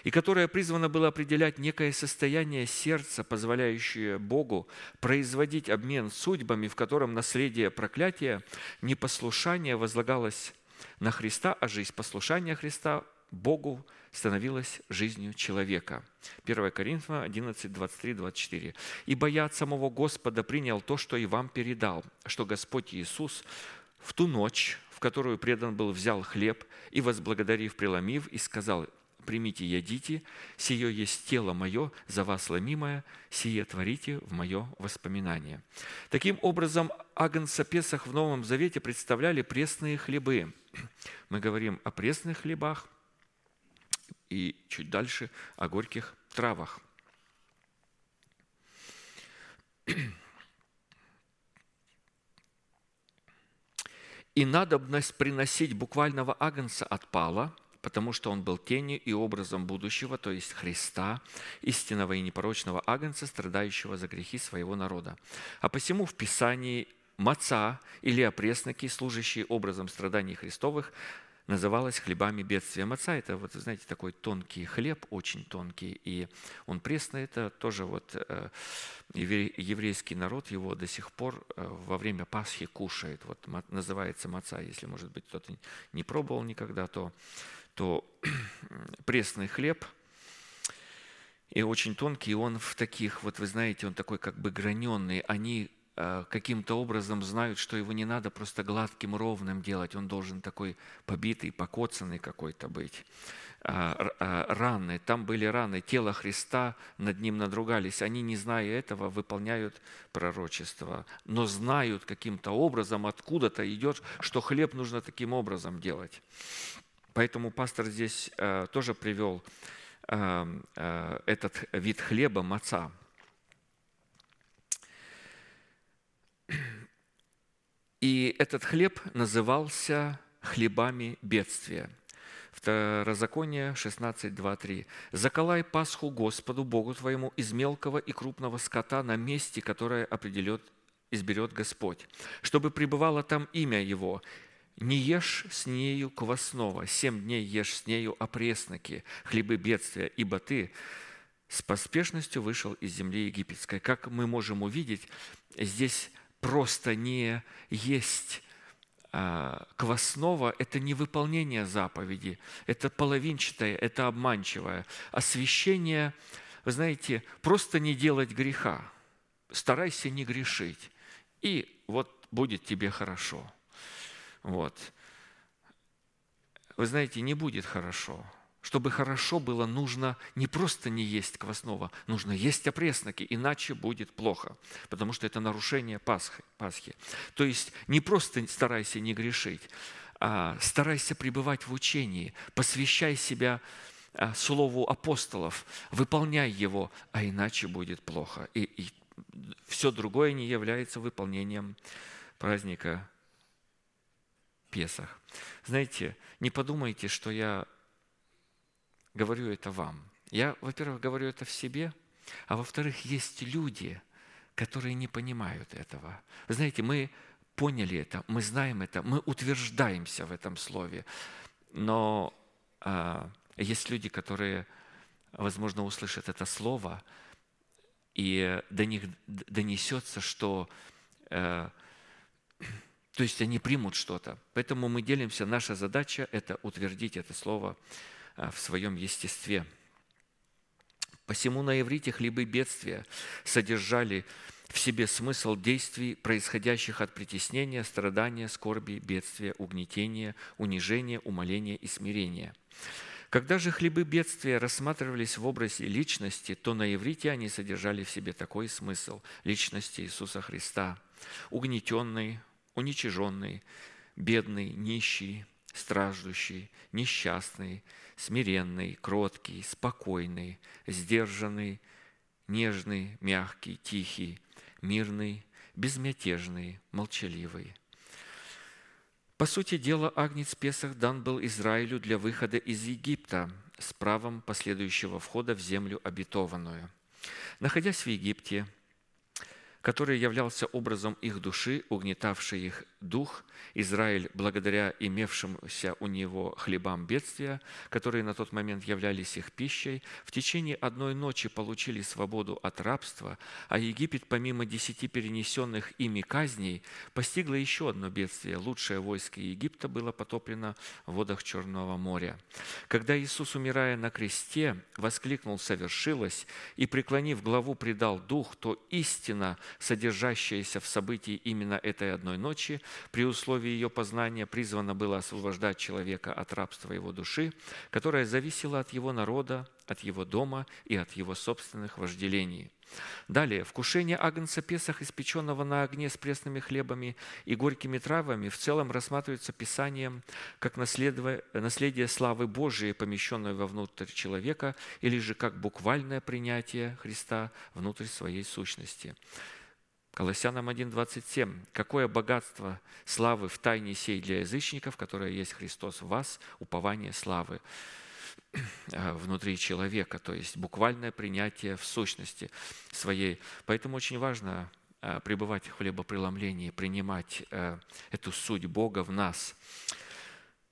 и которое призвано было определять некое состояние сердца, позволяющее Богу производить обмен судьбами, в котором наследие проклятия, непослушание возлагалось на Христа, а жизнь послушания Христа Богу становилась жизнью человека. 1 Коринфянам 11, 23, 24. «Ибо я от самого Господа принял то, что и вам передал, что Господь Иисус в ту ночь, в которую предан был, взял хлеб и, возблагодарив, преломив, и сказал, примите, ядите, сие есть тело мое, за вас ломимое, сие творите в мое воспоминание». Таким образом, Агнца Песах в Новом Завете представляли пресные хлебы. Мы говорим о пресных хлебах – и чуть дальше о горьких травах. И надобность приносить буквального агнца отпала, потому что он был тенью и образом будущего, то есть Христа, истинного и непорочного агнца, страдающего за грехи своего народа. А посему в Писании маца или опресноки, служащие образом страданий Христовых, называлась хлебами бедствия. Маца – это, вот, знаете, такой тонкий хлеб, очень тонкий, и он пресный. Это тоже вот э, евре- еврейский народ его до сих пор э, во время Пасхи кушает. Вот называется маца, если, может быть, кто-то не пробовал никогда, то, то пресный хлеб – и очень тонкий, и он в таких, вот вы знаете, он такой как бы граненый. Они каким-то образом знают, что его не надо просто гладким, ровным делать. Он должен такой побитый, покоцанный какой-то быть. Р- а, Раны, там были раны, тело Христа над ним надругались. Они, не зная этого, выполняют пророчество, но знают каким-то образом, откуда-то идет, что хлеб нужно таким образом делать. Поэтому пастор здесь э, тоже привел э, э, этот вид хлеба, маца. И этот хлеб назывался хлебами бедствия. Второзаконие 16, 2, 3. «Заколай Пасху Господу, Богу твоему, из мелкого и крупного скота на месте, которое определет, изберет Господь, чтобы пребывало там имя Его, не ешь с нею квасного, семь дней ешь с нею опресноки, хлебы бедствия, ибо ты с поспешностью вышел из земли египетской. Как мы можем увидеть, здесь просто не есть а, квасного – это не выполнение заповеди, это половинчатое, это обманчивое. Освящение, вы знаете, просто не делать греха. Старайся не грешить, и вот будет тебе хорошо – вот. Вы знаете, не будет хорошо. Чтобы хорошо было, нужно не просто не есть квасного, нужно есть опресноки, иначе будет плохо, потому что это нарушение Пасхи. Пасхи. То есть не просто старайся не грешить, а старайся пребывать в учении, посвящай себя а, слову апостолов, выполняй его, а иначе будет плохо. И, и все другое не является выполнением праздника Песах. Знаете, не подумайте, что я говорю это вам. Я, во-первых, говорю это в себе, а во-вторых, есть люди, которые не понимают этого. Вы знаете, мы поняли это, мы знаем это, мы утверждаемся в этом слове, но а, есть люди, которые, возможно, услышат это слово, и до них донесется, что э, то есть они примут что-то. Поэтому мы делимся. Наша задача – это утвердить это слово а, в своем естестве. Посему на иврите хлебы бедствия содержали в себе смысл действий, происходящих от притеснения, страдания, скорби, бедствия, угнетения, унижения, умоления и смирения. Когда же хлебы бедствия рассматривались в образе личности, то на иврите они содержали в себе такой смысл личности Иисуса Христа, угнетенный, уничиженный, бедный, нищий, страждущий, несчастный, смиренный, кроткий, спокойный, сдержанный, нежный, мягкий, тихий, мирный, безмятежный, молчаливый. По сути дела, Агнец Песах дан был Израилю для выхода из Египта с правом последующего входа в землю обетованную. Находясь в Египте, который являлся образом их души, угнетавший их дух, Израиль, благодаря имевшимся у него хлебам бедствия, которые на тот момент являлись их пищей, в течение одной ночи получили свободу от рабства, а Египет, помимо десяти перенесенных ими казней, постигло еще одно бедствие. Лучшее войско Египта было потоплено в водах Черного моря. Когда Иисус, умирая на кресте, воскликнул «совершилось» и, преклонив главу, предал дух, то истина, содержащаяся в событии именно этой одной ночи, при условии ее познания призвана была освобождать человека от рабства его души, которое зависело от его народа, от его дома и от его собственных вожделений. Далее, вкушение агнца Песах, испеченного на огне с пресными хлебами и горькими травами, в целом рассматривается Писанием как наследие, славы Божией, помещенное вовнутрь человека, или же как буквальное принятие Христа внутрь своей сущности. Колоссянам 1.27. «Какое богатство славы в тайне сей для язычников, которое есть Христос в вас, упование славы» внутри человека, то есть буквальное принятие в сущности своей. Поэтому очень важно а, пребывать в хлебопреломлении, принимать а, эту суть Бога в нас.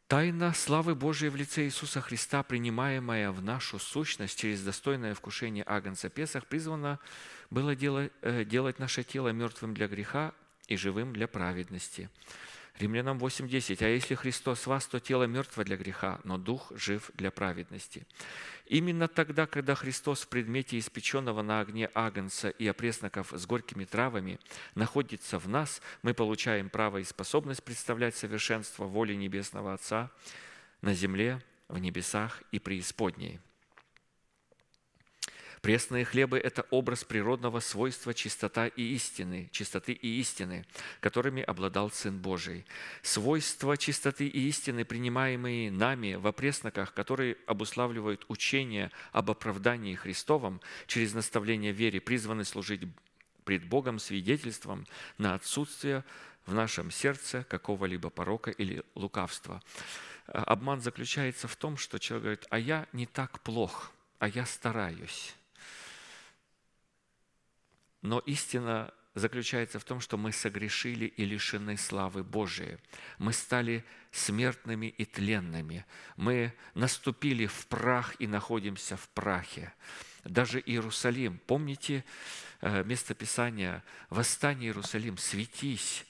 Тайна славы Божией в лице Иисуса Христа, принимаемая в нашу сущность через достойное вкушение Агнца Песах, призвана было э, делать наше тело мертвым для греха и живым для праведности. Римлянам 8.10. «А если Христос вас, то тело мертво для греха, но дух жив для праведности». Именно тогда, когда Христос в предмете испеченного на огне агнца и опресноков с горькими травами находится в нас, мы получаем право и способность представлять совершенство воли Небесного Отца на земле, в небесах и преисподней. Пресные хлебы – это образ природного свойства чистота и истины, чистоты и истины, которыми обладал Сын Божий. Свойства чистоты и истины, принимаемые нами в опресноках, которые обуславливают учение об оправдании Христовом через наставление вере, призваны служить пред Богом свидетельством на отсутствие в нашем сердце какого-либо порока или лукавства. Обман заключается в том, что человек говорит, а я не так плох, а я стараюсь. Но истина заключается в том, что мы согрешили и лишены славы Божией. Мы стали смертными и тленными. Мы наступили в прах и находимся в прахе. Даже Иерусалим, помните э, местописание «Восстань, Иерусалим, светись,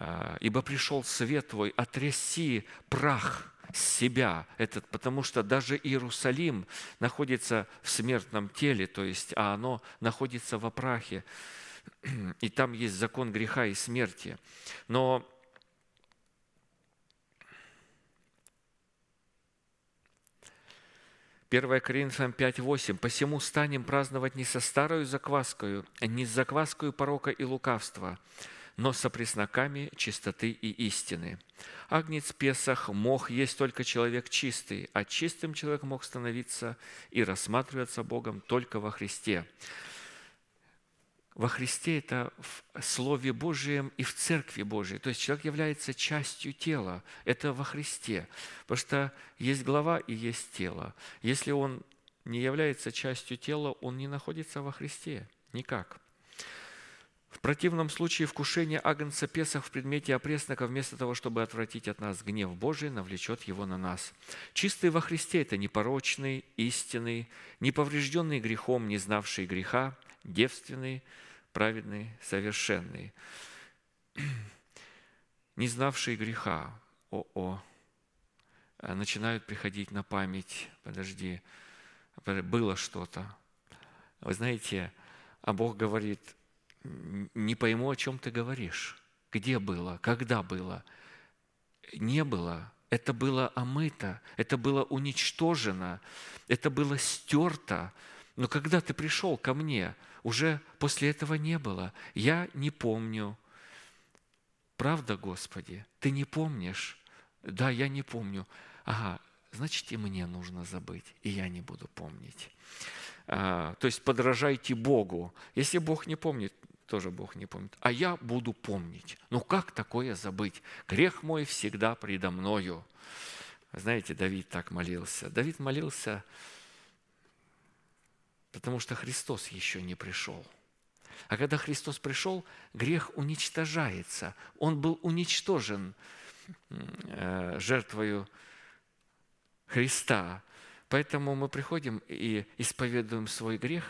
э, ибо пришел свет твой, отряси прах» себя этот, потому что даже Иерусалим находится в смертном теле, то есть, а оно находится во прахе, и там есть закон греха и смерти. Но Первое Коринфянам 5.8. «Посему станем праздновать не со старою закваскою, не с закваскою порока и лукавства, но со пресноками чистоты и истины. Агнец Песах мог есть только человек чистый, а чистым человек мог становиться и рассматриваться Богом только во Христе. Во Христе это в Слове Божьем и в Церкви Божьей. То есть человек является частью тела. Это во Христе. Потому что есть голова и есть тело. Если он не является частью тела, он не находится во Христе. Никак. В противном случае вкушение агнца Песах в предмете опреснока, вместо того, чтобы отвратить от нас гнев Божий, навлечет его на нас. Чистый во Христе – это непорочный, истинный, неповрежденный грехом, не знавший греха, девственный, праведный, совершенный. Не знавший греха, о-о, начинают приходить на память, подожди, было что-то. Вы знаете, а Бог говорит – не пойму, о чем ты говоришь. Где было? Когда было? Не было. Это было омыто, это было уничтожено, это было стерто. Но когда ты пришел ко мне, уже после этого не было. Я не помню. Правда, Господи? Ты не помнишь? Да, я не помню. Ага, значит, и мне нужно забыть, и я не буду помнить. А, то есть подражайте Богу. Если Бог не помнит, тоже Бог не помнит. А я буду помнить. Ну как такое забыть? Грех мой всегда предо мною. Знаете, Давид так молился. Давид молился, потому что Христос еще не пришел. А когда Христос пришел, грех уничтожается. Он был уничтожен э, жертвою Христа. Поэтому мы приходим и исповедуем свой грех,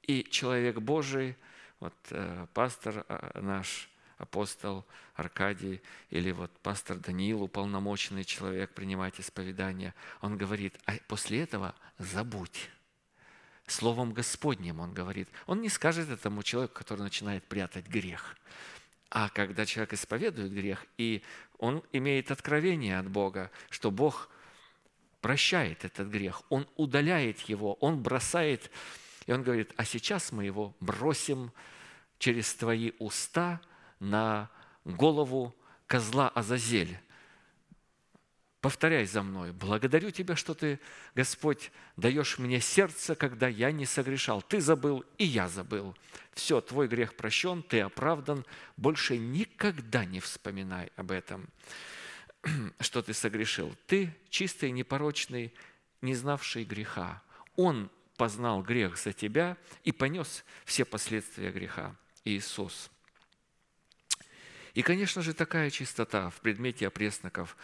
и человек Божий – вот э, пастор э, наш, апостол Аркадий, или вот пастор Даниил, уполномоченный человек принимать исповедание, он говорит, а после этого забудь. Словом Господним он говорит. Он не скажет этому человеку, который начинает прятать грех. А когда человек исповедует грех, и он имеет откровение от Бога, что Бог прощает этот грех, он удаляет его, он бросает и он говорит, а сейчас мы его бросим через твои уста на голову козла Азазель. Повторяй за мной. Благодарю Тебя, что Ты, Господь, даешь мне сердце, когда я не согрешал. Ты забыл, и я забыл. Все, Твой грех прощен, Ты оправдан. Больше никогда не вспоминай об этом, что Ты согрешил. Ты чистый, непорочный, не знавший греха. Он познал грех за тебя и понес все последствия греха. Иисус. И, конечно же, такая чистота в предмете опресноков,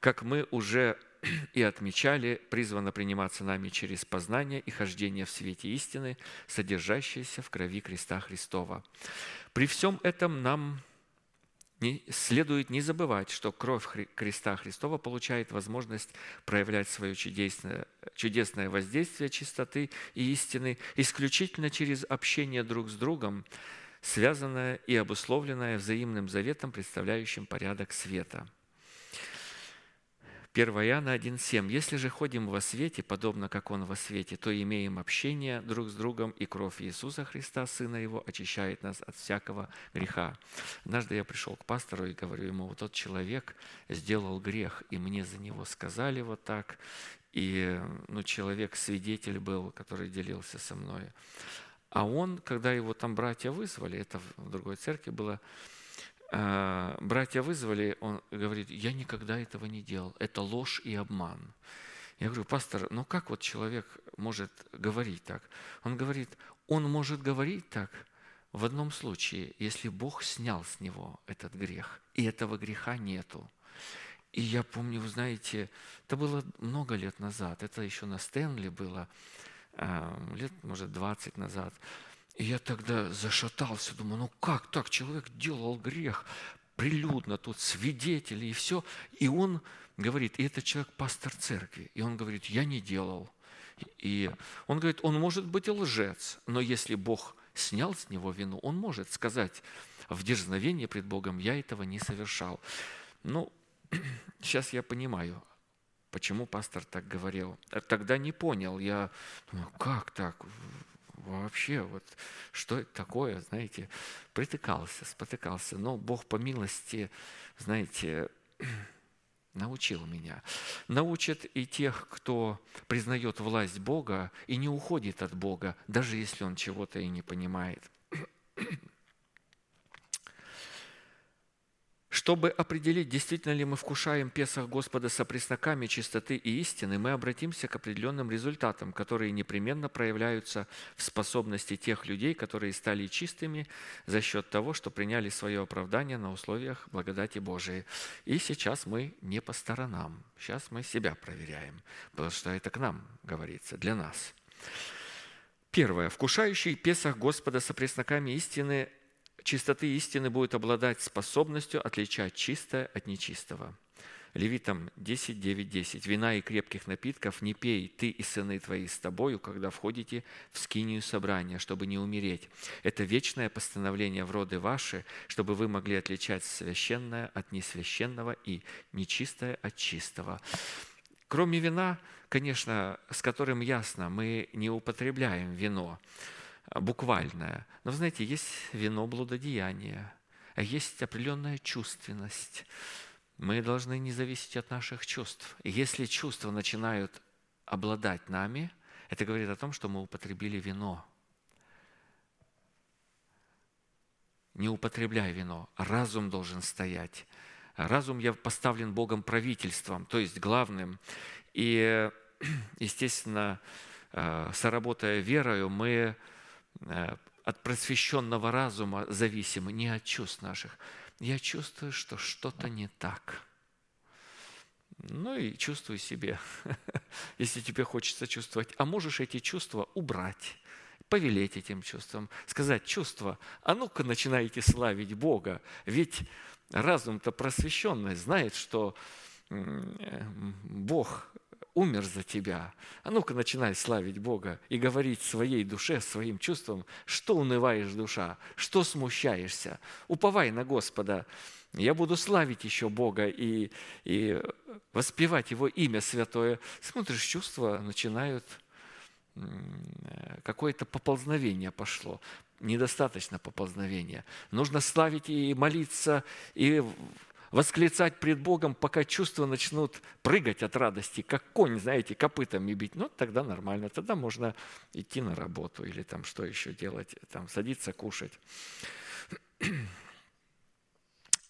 как мы уже и отмечали, призвано приниматься нами через познание и хождение в свете истины, содержащееся в крови креста Христова. При всем этом нам не, следует не забывать, что кровь Хри- креста Христова получает возможность проявлять свое чудесное, чудесное воздействие чистоты и истины исключительно через общение друг с другом, связанное и обусловленное взаимным заветом, представляющим порядок света – 1 Иоанна 1,7. «Если же ходим во свете, подобно как Он во свете, то имеем общение друг с другом, и кровь Иисуса Христа, Сына Его, очищает нас от всякого греха». Однажды я пришел к пастору и говорю ему, вот тот человек сделал грех, и мне за него сказали вот так, и ну, человек, свидетель был, который делился со мной. А он, когда его там братья вызвали, это в другой церкви было, братья вызвали, он говорит, я никогда этого не делал, это ложь и обман. Я говорю, пастор, ну как вот человек может говорить так? Он говорит, он может говорить так в одном случае, если Бог снял с него этот грех, и этого греха нету. И я помню, вы знаете, это было много лет назад, это еще на Стэнли было, а, лет, может, 20 назад. Я тогда зашатался, думаю, ну как так? Человек делал грех прилюдно, тут свидетели и все. И он говорит, и этот человек пастор церкви, и он говорит, я не делал. И он говорит, он может быть и лжец, но если Бог снял с него вину, он может сказать в дерзновении пред Богом, я этого не совершал. Ну, сейчас я понимаю, почему пастор так говорил. Тогда не понял, я думаю, как так? Вообще, вот что это такое, знаете, притыкался, спотыкался. Но Бог по милости, знаете, научил меня. Научит и тех, кто признает власть Бога и не уходит от Бога, даже если он чего-то и не понимает. Чтобы определить, действительно ли мы вкушаем Песах Господа со пресноками чистоты и истины, мы обратимся к определенным результатам, которые непременно проявляются в способности тех людей, которые стали чистыми за счет того, что приняли свое оправдание на условиях благодати Божией. И сейчас мы не по сторонам, сейчас мы себя проверяем, потому что это к нам говорится, для нас. Первое. Вкушающий Песах Господа со пресноками истины чистоты истины будет обладать способностью отличать чистое от нечистого. Левитам 10, 9, 10. «Вина и крепких напитков не пей ты и сыны твои с тобою, когда входите в скинию собрания, чтобы не умереть. Это вечное постановление в роды ваши, чтобы вы могли отличать священное от несвященного и нечистое от чистого». Кроме вина, конечно, с которым ясно, мы не употребляем вино – буквальное. Но, знаете, есть вино блудодеяния, есть определенная чувственность. Мы должны не зависеть от наших чувств. Если чувства начинают обладать нами, это говорит о том, что мы употребили вино. Не употребляй вино. Разум должен стоять. Разум я поставлен Богом правительством, то есть главным. И, естественно, э, соработая верою, мы от просвещенного разума зависимы, не от чувств наших. Я чувствую, что что-то не так. Ну и чувствуй себе, если тебе хочется чувствовать. А можешь эти чувства убрать, повелеть этим чувствам, сказать чувства, а ну-ка начинайте славить Бога. Ведь разум-то просвещенный знает, что э, Бог умер за тебя. А ну-ка начинай славить Бога и говорить своей душе, своим чувствам, что унываешь душа, что смущаешься. Уповай на Господа. Я буду славить еще Бога и, и воспевать Его имя святое. Смотришь, чувства начинают какое-то поползновение пошло. Недостаточно поползновения. Нужно славить и молиться, и восклицать пред Богом, пока чувства начнут прыгать от радости, как конь, знаете, копытами бить, ну, тогда нормально, тогда можно идти на работу или там что еще делать, там садиться кушать.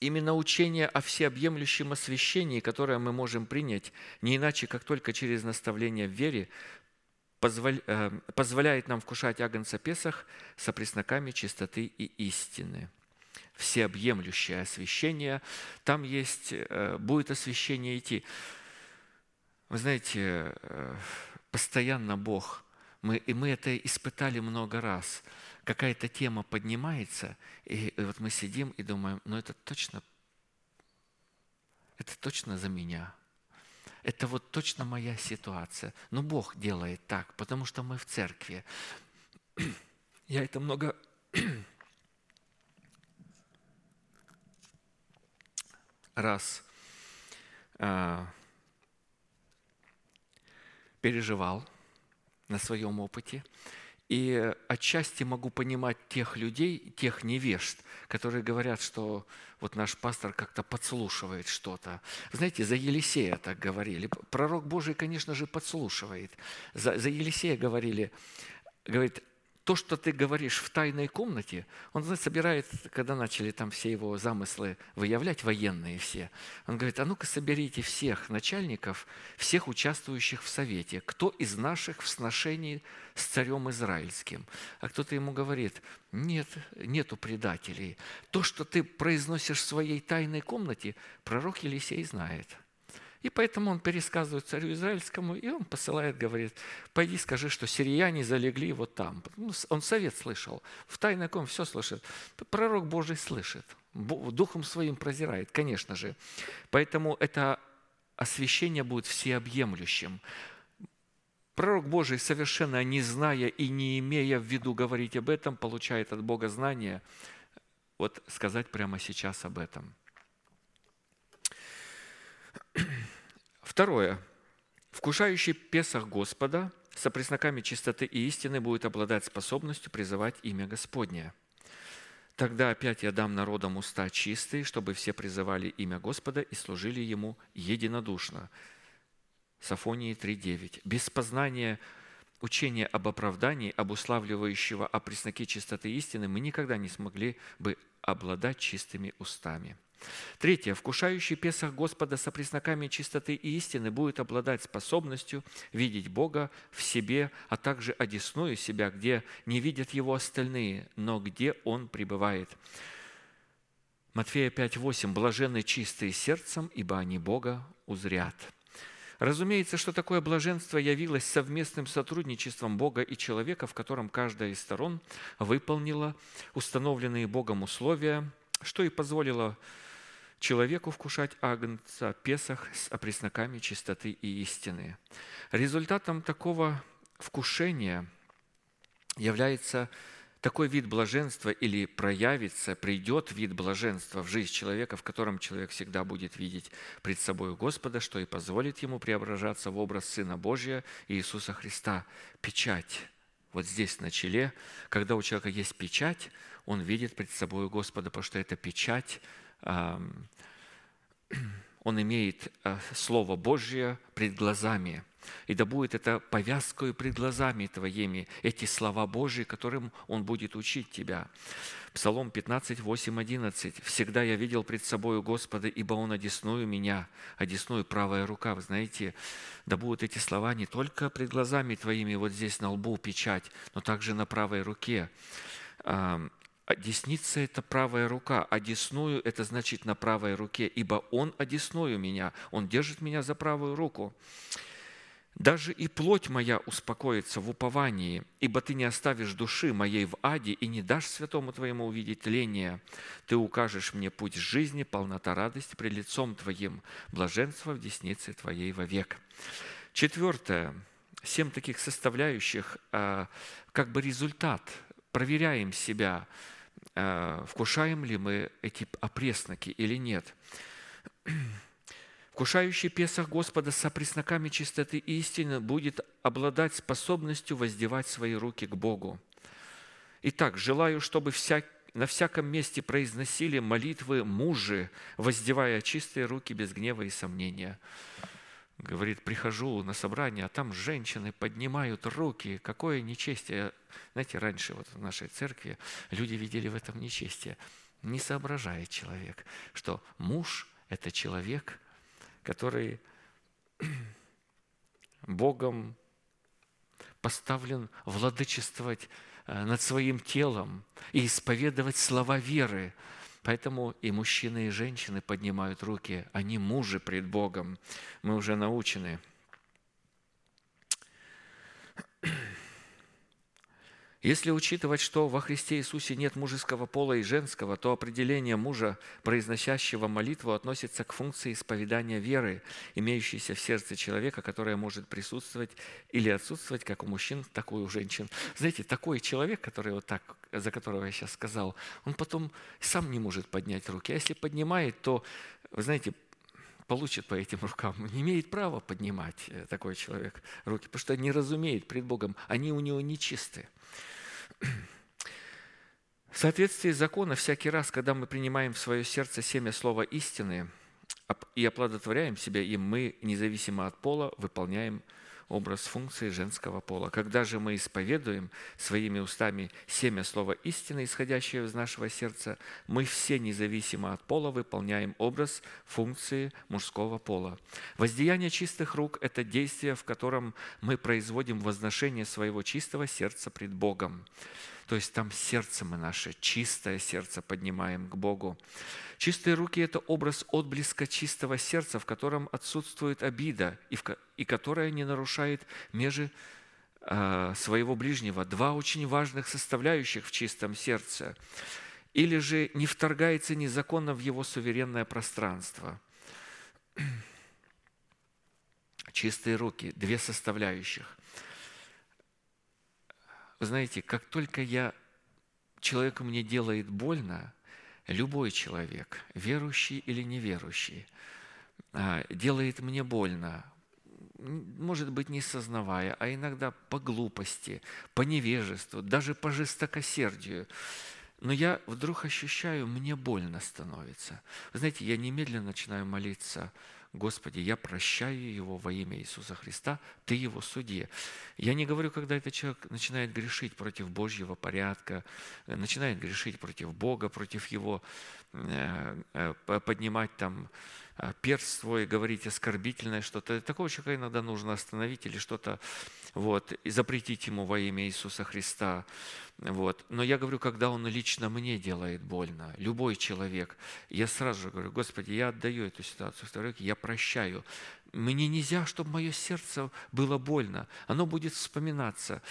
Именно учение о всеобъемлющем освящении, которое мы можем принять не иначе, как только через наставление в вере, э, позволяет нам вкушать агнца Песах со пресноками чистоты и истины – всеобъемлющее освящение, там есть, э, будет освящение идти. Вы знаете, э, постоянно Бог, мы, и мы это испытали много раз, какая-то тема поднимается, и, вот мы сидим и думаем, ну это точно, это точно за меня. Это вот точно моя ситуация. Но Бог делает так, потому что мы в церкви. Я это много раз а, переживал на своем опыте. И отчасти могу понимать тех людей, тех невежд, которые говорят, что вот наш пастор как-то подслушивает что-то. Знаете, за Елисея так говорили. Пророк Божий, конечно же, подслушивает. За, за Елисея говорили, говорит, то, что ты говоришь в тайной комнате, он знаете, собирает, когда начали там все его замыслы выявлять, военные все, он говорит, а ну-ка соберите всех начальников, всех участвующих в совете, кто из наших в сношении с царем Израильским. А кто-то ему говорит, нет, нету предателей. То, что ты произносишь в своей тайной комнате, пророк Елисей знает – и поэтому он пересказывает царю Израильскому, и он посылает, говорит, пойди скажи, что сирияне залегли вот там. Ну, он совет слышал, в тайной ком все слышит. Пророк Божий слышит, духом своим прозирает, конечно же. Поэтому это освящение будет всеобъемлющим. Пророк Божий, совершенно не зная и не имея в виду говорить об этом, получает от Бога знания, вот сказать прямо сейчас об этом – Второе. Вкушающий Песах Господа со пресноками чистоты и истины будет обладать способностью призывать имя Господне. Тогда опять я дам народам уста чистые, чтобы все призывали имя Господа и служили Ему единодушно. Сафонии 3.9. Без познания учения об оправдании, обуславливающего о пресноке чистоты истины, мы никогда не смогли бы обладать чистыми устами. Третье. Вкушающий Песах Господа со пресноками чистоты и истины будет обладать способностью видеть Бога в себе, а также одесную себя, где не видят Его остальные, но где Он пребывает. Матфея 5.8. «Блаженны чистые сердцем, ибо они Бога узрят». Разумеется, что такое блаженство явилось совместным сотрудничеством Бога и человека, в котором каждая из сторон выполнила установленные Богом условия, что и позволило человеку вкушать агнца Песах с опресноками чистоты и истины. Результатом такого вкушения является такой вид блаженства или проявится, придет вид блаженства в жизнь человека, в котором человек всегда будет видеть пред собой Господа, что и позволит ему преображаться в образ Сына Божия Иисуса Христа. Печать вот здесь на челе, когда у человека есть печать, он видит пред собой Господа, потому что это печать он имеет э, Слово Божье пред глазами. И да будет это повязкой пред глазами твоими, эти слова Божьи, которым Он будет учить тебя. Псалом 15, 8, 11. «Всегда я видел пред собою Господа, ибо Он одесную меня, одесную правая рука». Вы знаете, да будут эти слова не только пред глазами твоими, вот здесь на лбу печать, но также на правой руке десница – это правая рука, а десную – это значит на правой руке, ибо Он одесную меня, Он держит меня за правую руку. Даже и плоть моя успокоится в уповании, ибо ты не оставишь души моей в аде и не дашь святому твоему увидеть тление. Ты укажешь мне путь жизни, полнота радости пред лицом твоим, блаженство в деснице твоей вовек. Четвертое. Семь таких составляющих, а, как бы результат. Проверяем себя – вкушаем ли мы эти опресноки или нет. Вкушающий Песах Господа со пресноками чистоты истины будет обладать способностью воздевать свои руки к Богу. Итак, желаю, чтобы вся, на всяком месте произносили молитвы мужи, воздевая чистые руки без гнева и сомнения говорит, прихожу на собрание, а там женщины поднимают руки, какое нечестие. Знаете, раньше вот в нашей церкви люди видели в этом нечестие. Не соображает человек, что муж – это человек, который Богом поставлен владычествовать э, над своим телом и исповедовать слова веры. Поэтому и мужчины, и женщины поднимают руки. Они мужи пред Богом. Мы уже научены. Если учитывать, что во Христе Иисусе нет мужеского пола и женского, то определение мужа, произносящего молитву, относится к функции исповедания веры, имеющейся в сердце человека, которая может присутствовать или отсутствовать как у мужчин, так и у женщин. Знаете, такой человек, который вот так, за которого я сейчас сказал, он потом сам не может поднять руки. А если поднимает, то, вы знаете, получит по этим рукам. Не имеет права поднимать э, такой человек руки, потому что не разумеет пред Богом, они у него нечистые. В соответствии с законом, всякий раз, когда мы принимаем в свое сердце семя слова истины и оплодотворяем себя им, мы, независимо от пола, выполняем образ функции женского пола. Когда же мы исповедуем своими устами семя слова истины, исходящее из нашего сердца, мы все, независимо от пола, выполняем образ функции мужского пола. Воздеяние чистых рук – это действие, в котором мы производим возношение своего чистого сердца пред Богом. То есть там сердце мы наше, чистое сердце поднимаем к Богу. Чистые руки – это образ отблеска чистого сердца, в котором отсутствует обида и, в, и которая не нарушает межи э, своего ближнего. Два очень важных составляющих в чистом сердце. Или же не вторгается незаконно в его суверенное пространство. Чистые руки – две составляющих. Вы знаете, как только я, человеку мне делает больно, любой человек, верующий или неверующий, а, делает мне больно, может быть, не сознавая, а иногда по глупости, по невежеству, даже по жестокосердию. Но я вдруг ощущаю, мне больно становится. Вы знаете, я немедленно начинаю молиться – Господи, я прощаю его во имя Иисуса Христа, Ты его судья. Я не говорю, когда этот человек начинает грешить против Божьего порядка, э, начинает грешить против Бога, против Его, э, э, поднимать там перст свой, говорить оскорбительное что-то. Такого человека иногда нужно остановить или что-то вот, и запретить ему во имя Иисуса Христа. Вот. Но я говорю, когда он лично мне делает больно, любой человек, я сразу же говорю, Господи, я отдаю эту ситуацию в Твои руки, я прощаю. Мне нельзя, чтобы мое сердце было больно. Оно будет вспоминаться.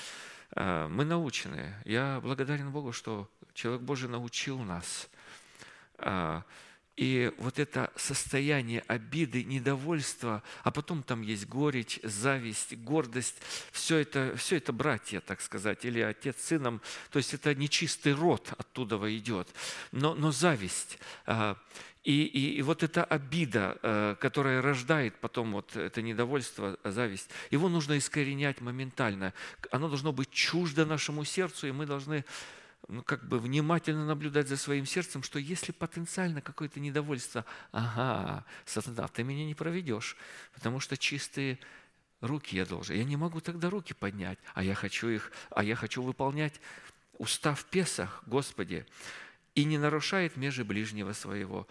А, мы научены. Я благодарен Богу, что человек Божий научил нас а, и вот это состояние обиды, недовольства, а потом там есть горечь, зависть, гордость, все это, все это братья, так сказать, или отец с сыном, то есть это нечистый род оттуда идет. Но, но зависть, а, и, и, и вот эта обида, а, которая рождает потом вот это недовольство, зависть, его нужно искоренять моментально. Оно должно быть чуждо нашему сердцу, и мы должны ну, как бы внимательно наблюдать за своим сердцем, что если потенциально какое-то недовольство, ага, сатана, ты меня не проведешь, потому что чистые руки я должен. Я не могу тогда руки поднять, а я хочу их, а я хочу выполнять устав Песах, Господи, и не нарушает межи ближнего своего,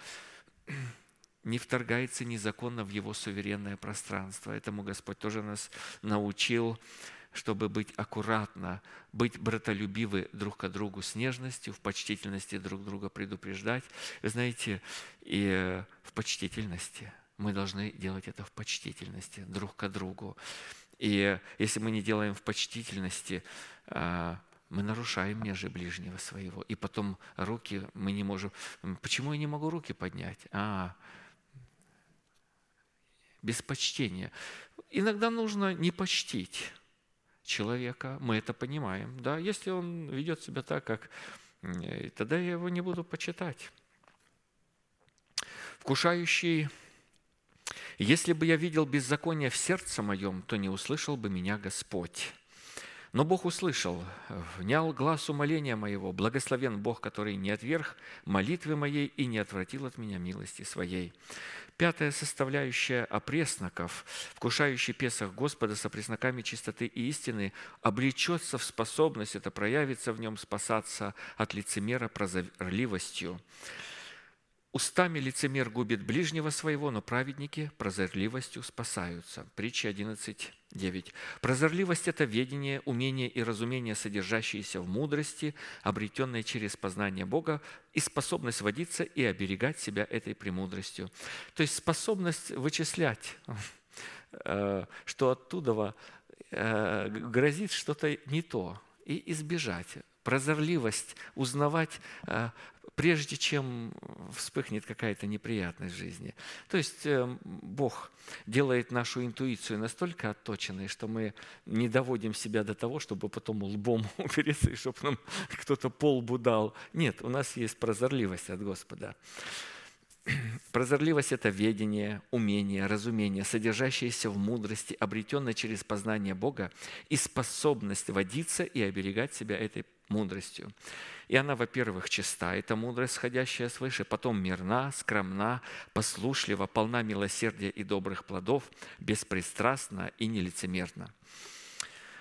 не вторгается незаконно в его суверенное пространство. Этому Господь тоже нас научил чтобы быть аккуратно, быть братолюбивы друг к другу с нежностью, в почтительности друг друга предупреждать. Вы знаете, и э, в почтительности. Мы должны делать это в почтительности друг к другу. И если мы не делаем в почтительности, э, мы нарушаем межи ближнего своего. И потом руки мы не можем... Почему я не могу руки поднять? А, без почтения. Иногда нужно не почтить человека, мы это понимаем. Да? Если он ведет себя так, как... Тогда я его не буду почитать. Вкушающий если бы я видел беззаконие в сердце моем, то не услышал бы меня Господь. Но Бог услышал, внял глаз умоления моего, благословен Бог, который не отверг молитвы моей и не отвратил от меня милости своей. Пятая составляющая опресноков, вкушающий Песах Господа с опресноками чистоты и истины, облечется в способность, это проявится в нем спасаться от лицемера прозорливостью. Устами лицемер губит ближнего своего, но праведники прозорливостью спасаются. Притча 11, 9. Прозорливость – это ведение, умение и разумение, содержащиеся в мудрости, обретенной через познание Бога, и способность водиться и оберегать себя этой премудростью. То есть способность вычислять, э, что оттуда э, грозит что-то не то, и избежать. Прозорливость, узнавать э, прежде чем вспыхнет какая-то неприятность в жизни. То есть э, Бог делает нашу интуицию настолько отточенной, что мы не доводим себя до того, чтобы потом лбом упереться, и чтобы нам кто-то полбу дал. Нет, у нас есть прозорливость от Господа. Прозорливость – это ведение, умение, разумение, содержащееся в мудрости, обретенное через познание Бога и способность водиться и оберегать себя этой мудростью. И она, во-первых, чиста, это мудрость, сходящая свыше, потом мирна, скромна, послушлива, полна милосердия и добрых плодов, беспристрастна и нелицемерна.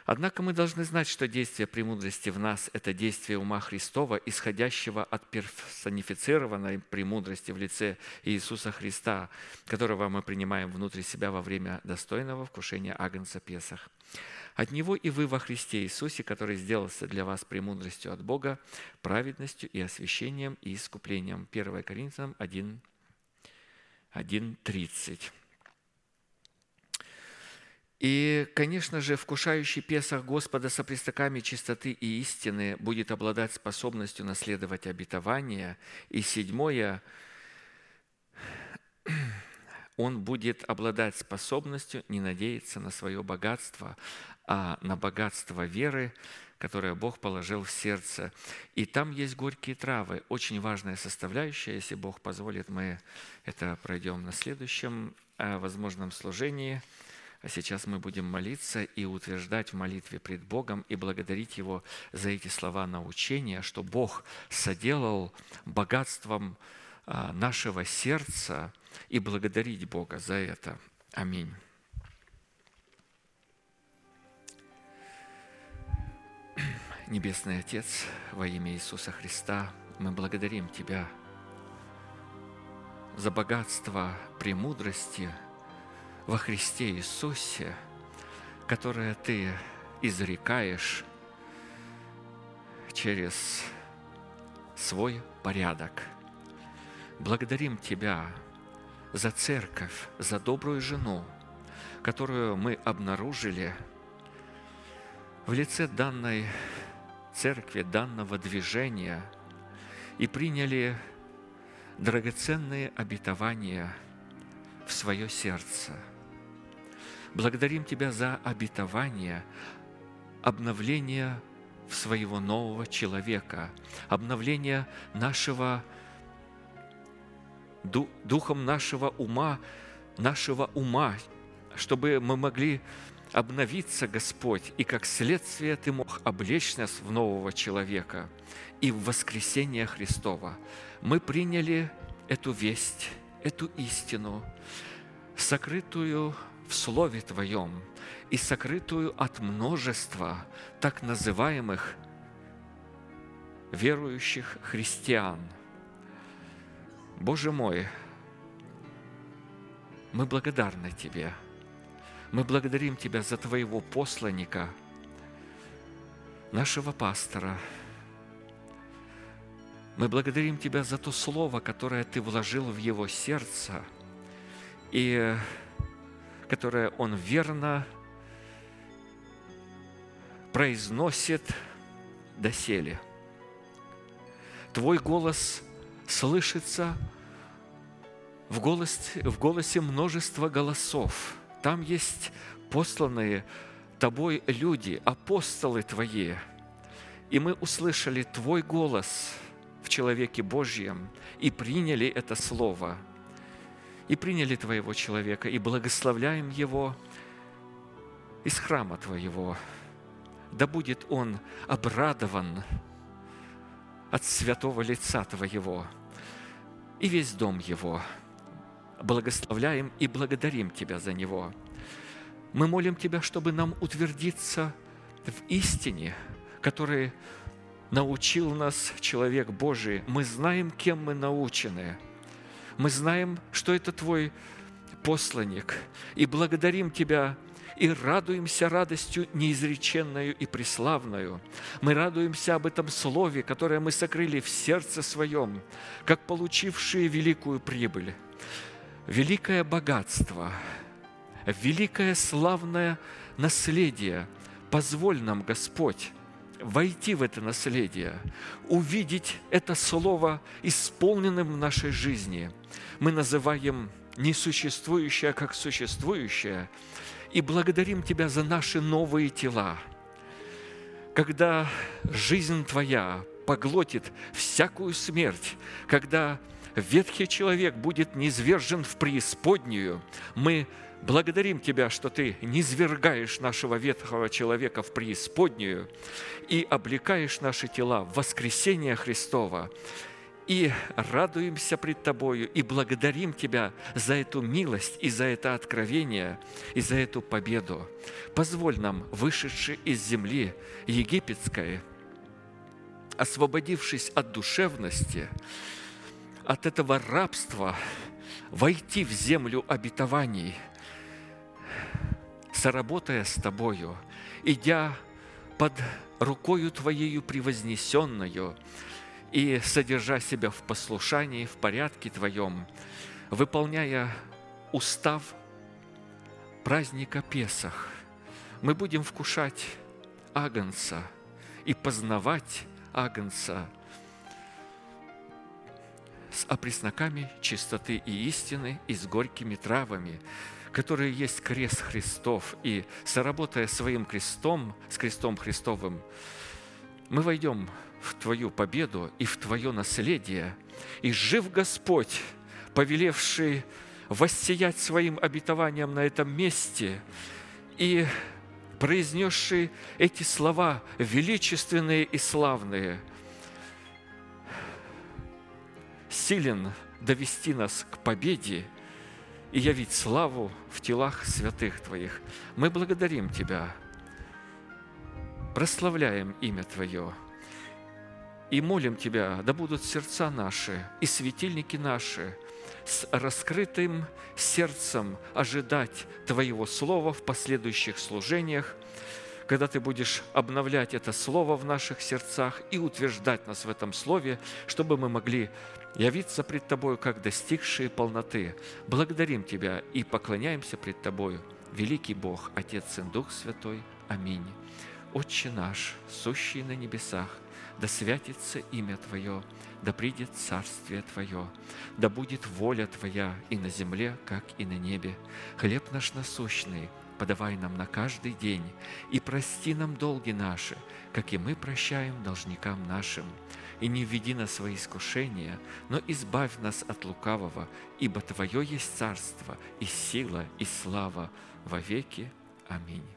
Однако мы должны знать, что действие премудрости в нас – это действие ума Христова, исходящего от персонифицированной премудрости в лице Иисуса Христа, которого мы принимаем внутри себя во время достойного вкушения Агнца Песах. От Него и вы во Христе Иисусе, который сделался для вас премудростью от Бога, праведностью и освящением и искуплением. 1 Коринфянам 1, 1.30. И, конечно же, вкушающий Песах Господа со пристаками чистоты и истины будет обладать способностью наследовать обетование. И седьмое, он будет обладать способностью не надеяться на свое богатство, а на богатство веры, которое Бог положил в сердце. И там есть горькие травы, очень важная составляющая. Если Бог позволит, мы это пройдем на следующем э, возможном служении – а сейчас мы будем молиться и утверждать в молитве пред Богом и благодарить Его за эти слова научения, что Бог соделал богатством а, нашего сердца и благодарить Бога за это. Аминь. Небесный Отец, во имя Иисуса Христа, мы благодарим Тебя за богатство премудрости – во Христе Иисусе, которое Ты изрекаешь через свой порядок. Благодарим Тебя за церковь, за добрую жену, которую мы обнаружили в лице данной церкви, данного движения и приняли драгоценные обетования в свое сердце – Благодарим Тебя за обетование, обновление в своего нового человека, обновление нашего духом нашего ума, нашего ума, чтобы мы могли обновиться, Господь, и как следствие Ты мог облечь нас в нового человека и в воскресение Христова. Мы приняли эту весть, эту истину, сокрытую в Слове Твоем и сокрытую от множества так называемых верующих христиан. Боже мой, мы благодарны Тебе. Мы благодарим Тебя за Твоего посланника, нашего пастора. Мы благодарим Тебя за то слово, которое Ты вложил в его сердце. И которое он верно произносит доселе. Твой голос слышится в голосе, в голосе множества голосов. Там есть посланные Тобой люди, апостолы Твои. И мы услышали Твой голос в человеке Божьем и приняли это Слово – и приняли Твоего человека, и благословляем его из храма Твоего. Да будет он обрадован от святого лица Твоего и весь дом его. Благословляем и благодарим Тебя за него. Мы молим Тебя, чтобы нам утвердиться в истине, который научил нас человек Божий. Мы знаем, кем мы научены – мы знаем, что это Твой посланник, и благодарим Тебя и радуемся радостью неизреченную и преславную. Мы радуемся об этом слове, которое мы сокрыли в сердце своем, как получившие великую прибыль, великое богатство, великое славное наследие. Позволь нам, Господь, войти в это наследие, увидеть это слово исполненным в нашей жизни. Мы называем несуществующее как существующее и благодарим Тебя за наши новые тела. Когда жизнь Твоя поглотит всякую смерть, когда ветхий человек будет низвержен в преисподнюю, мы благодарим Тебя, что Ты низвергаешь нашего ветхого человека в преисподнюю и облекаешь наши тела в воскресение Христова, и радуемся пред Тобою, и благодарим Тебя за эту милость, и за это откровение, и за эту победу. Позволь нам, вышедшие из земли египетской, освободившись от душевности, от этого рабства, войти в землю обетований, соработая с Тобою, идя под рукою Твоею превознесенную, и содержа себя в послушании, в порядке Твоем, выполняя устав праздника Песах, мы будем вкушать Агнца и познавать Агнца с опресноками чистоты и истины и с горькими травами, которые есть крест Христов, и соработая своим крестом, с крестом Христовым, мы войдем в Твою победу и в Твое наследие. И жив Господь, повелевший воссиять своим обетованием на этом месте и произнесший эти слова величественные и славные, силен довести нас к победе и явить славу в телах святых Твоих. Мы благодарим Тебя, прославляем имя Твое – и молим Тебя, да будут сердца наши и светильники наши с раскрытым сердцем ожидать Твоего Слова в последующих служениях, когда Ты будешь обновлять это Слово в наших сердцах и утверждать нас в этом Слове, чтобы мы могли явиться пред Тобою, как достигшие полноты. Благодарим Тебя и поклоняемся пред Тобою, великий Бог, Отец и Дух Святой. Аминь. Отче наш, сущий на небесах, да святится имя Твое, да придет царствие Твое, да будет воля Твоя и на земле, как и на небе. Хлеб наш насущный подавай нам на каждый день, и прости нам долги наши, как и мы прощаем должникам нашим. И не введи нас в свои искушения, но избавь нас от лукавого, ибо Твое есть царство, и сила, и слава во веки. Аминь.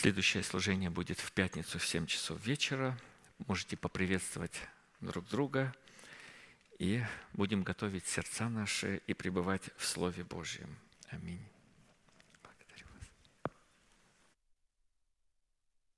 Следующее служение будет в пятницу в 7 часов вечера. Можете поприветствовать друг друга и будем готовить сердца наши и пребывать в Слове Божьем. Аминь.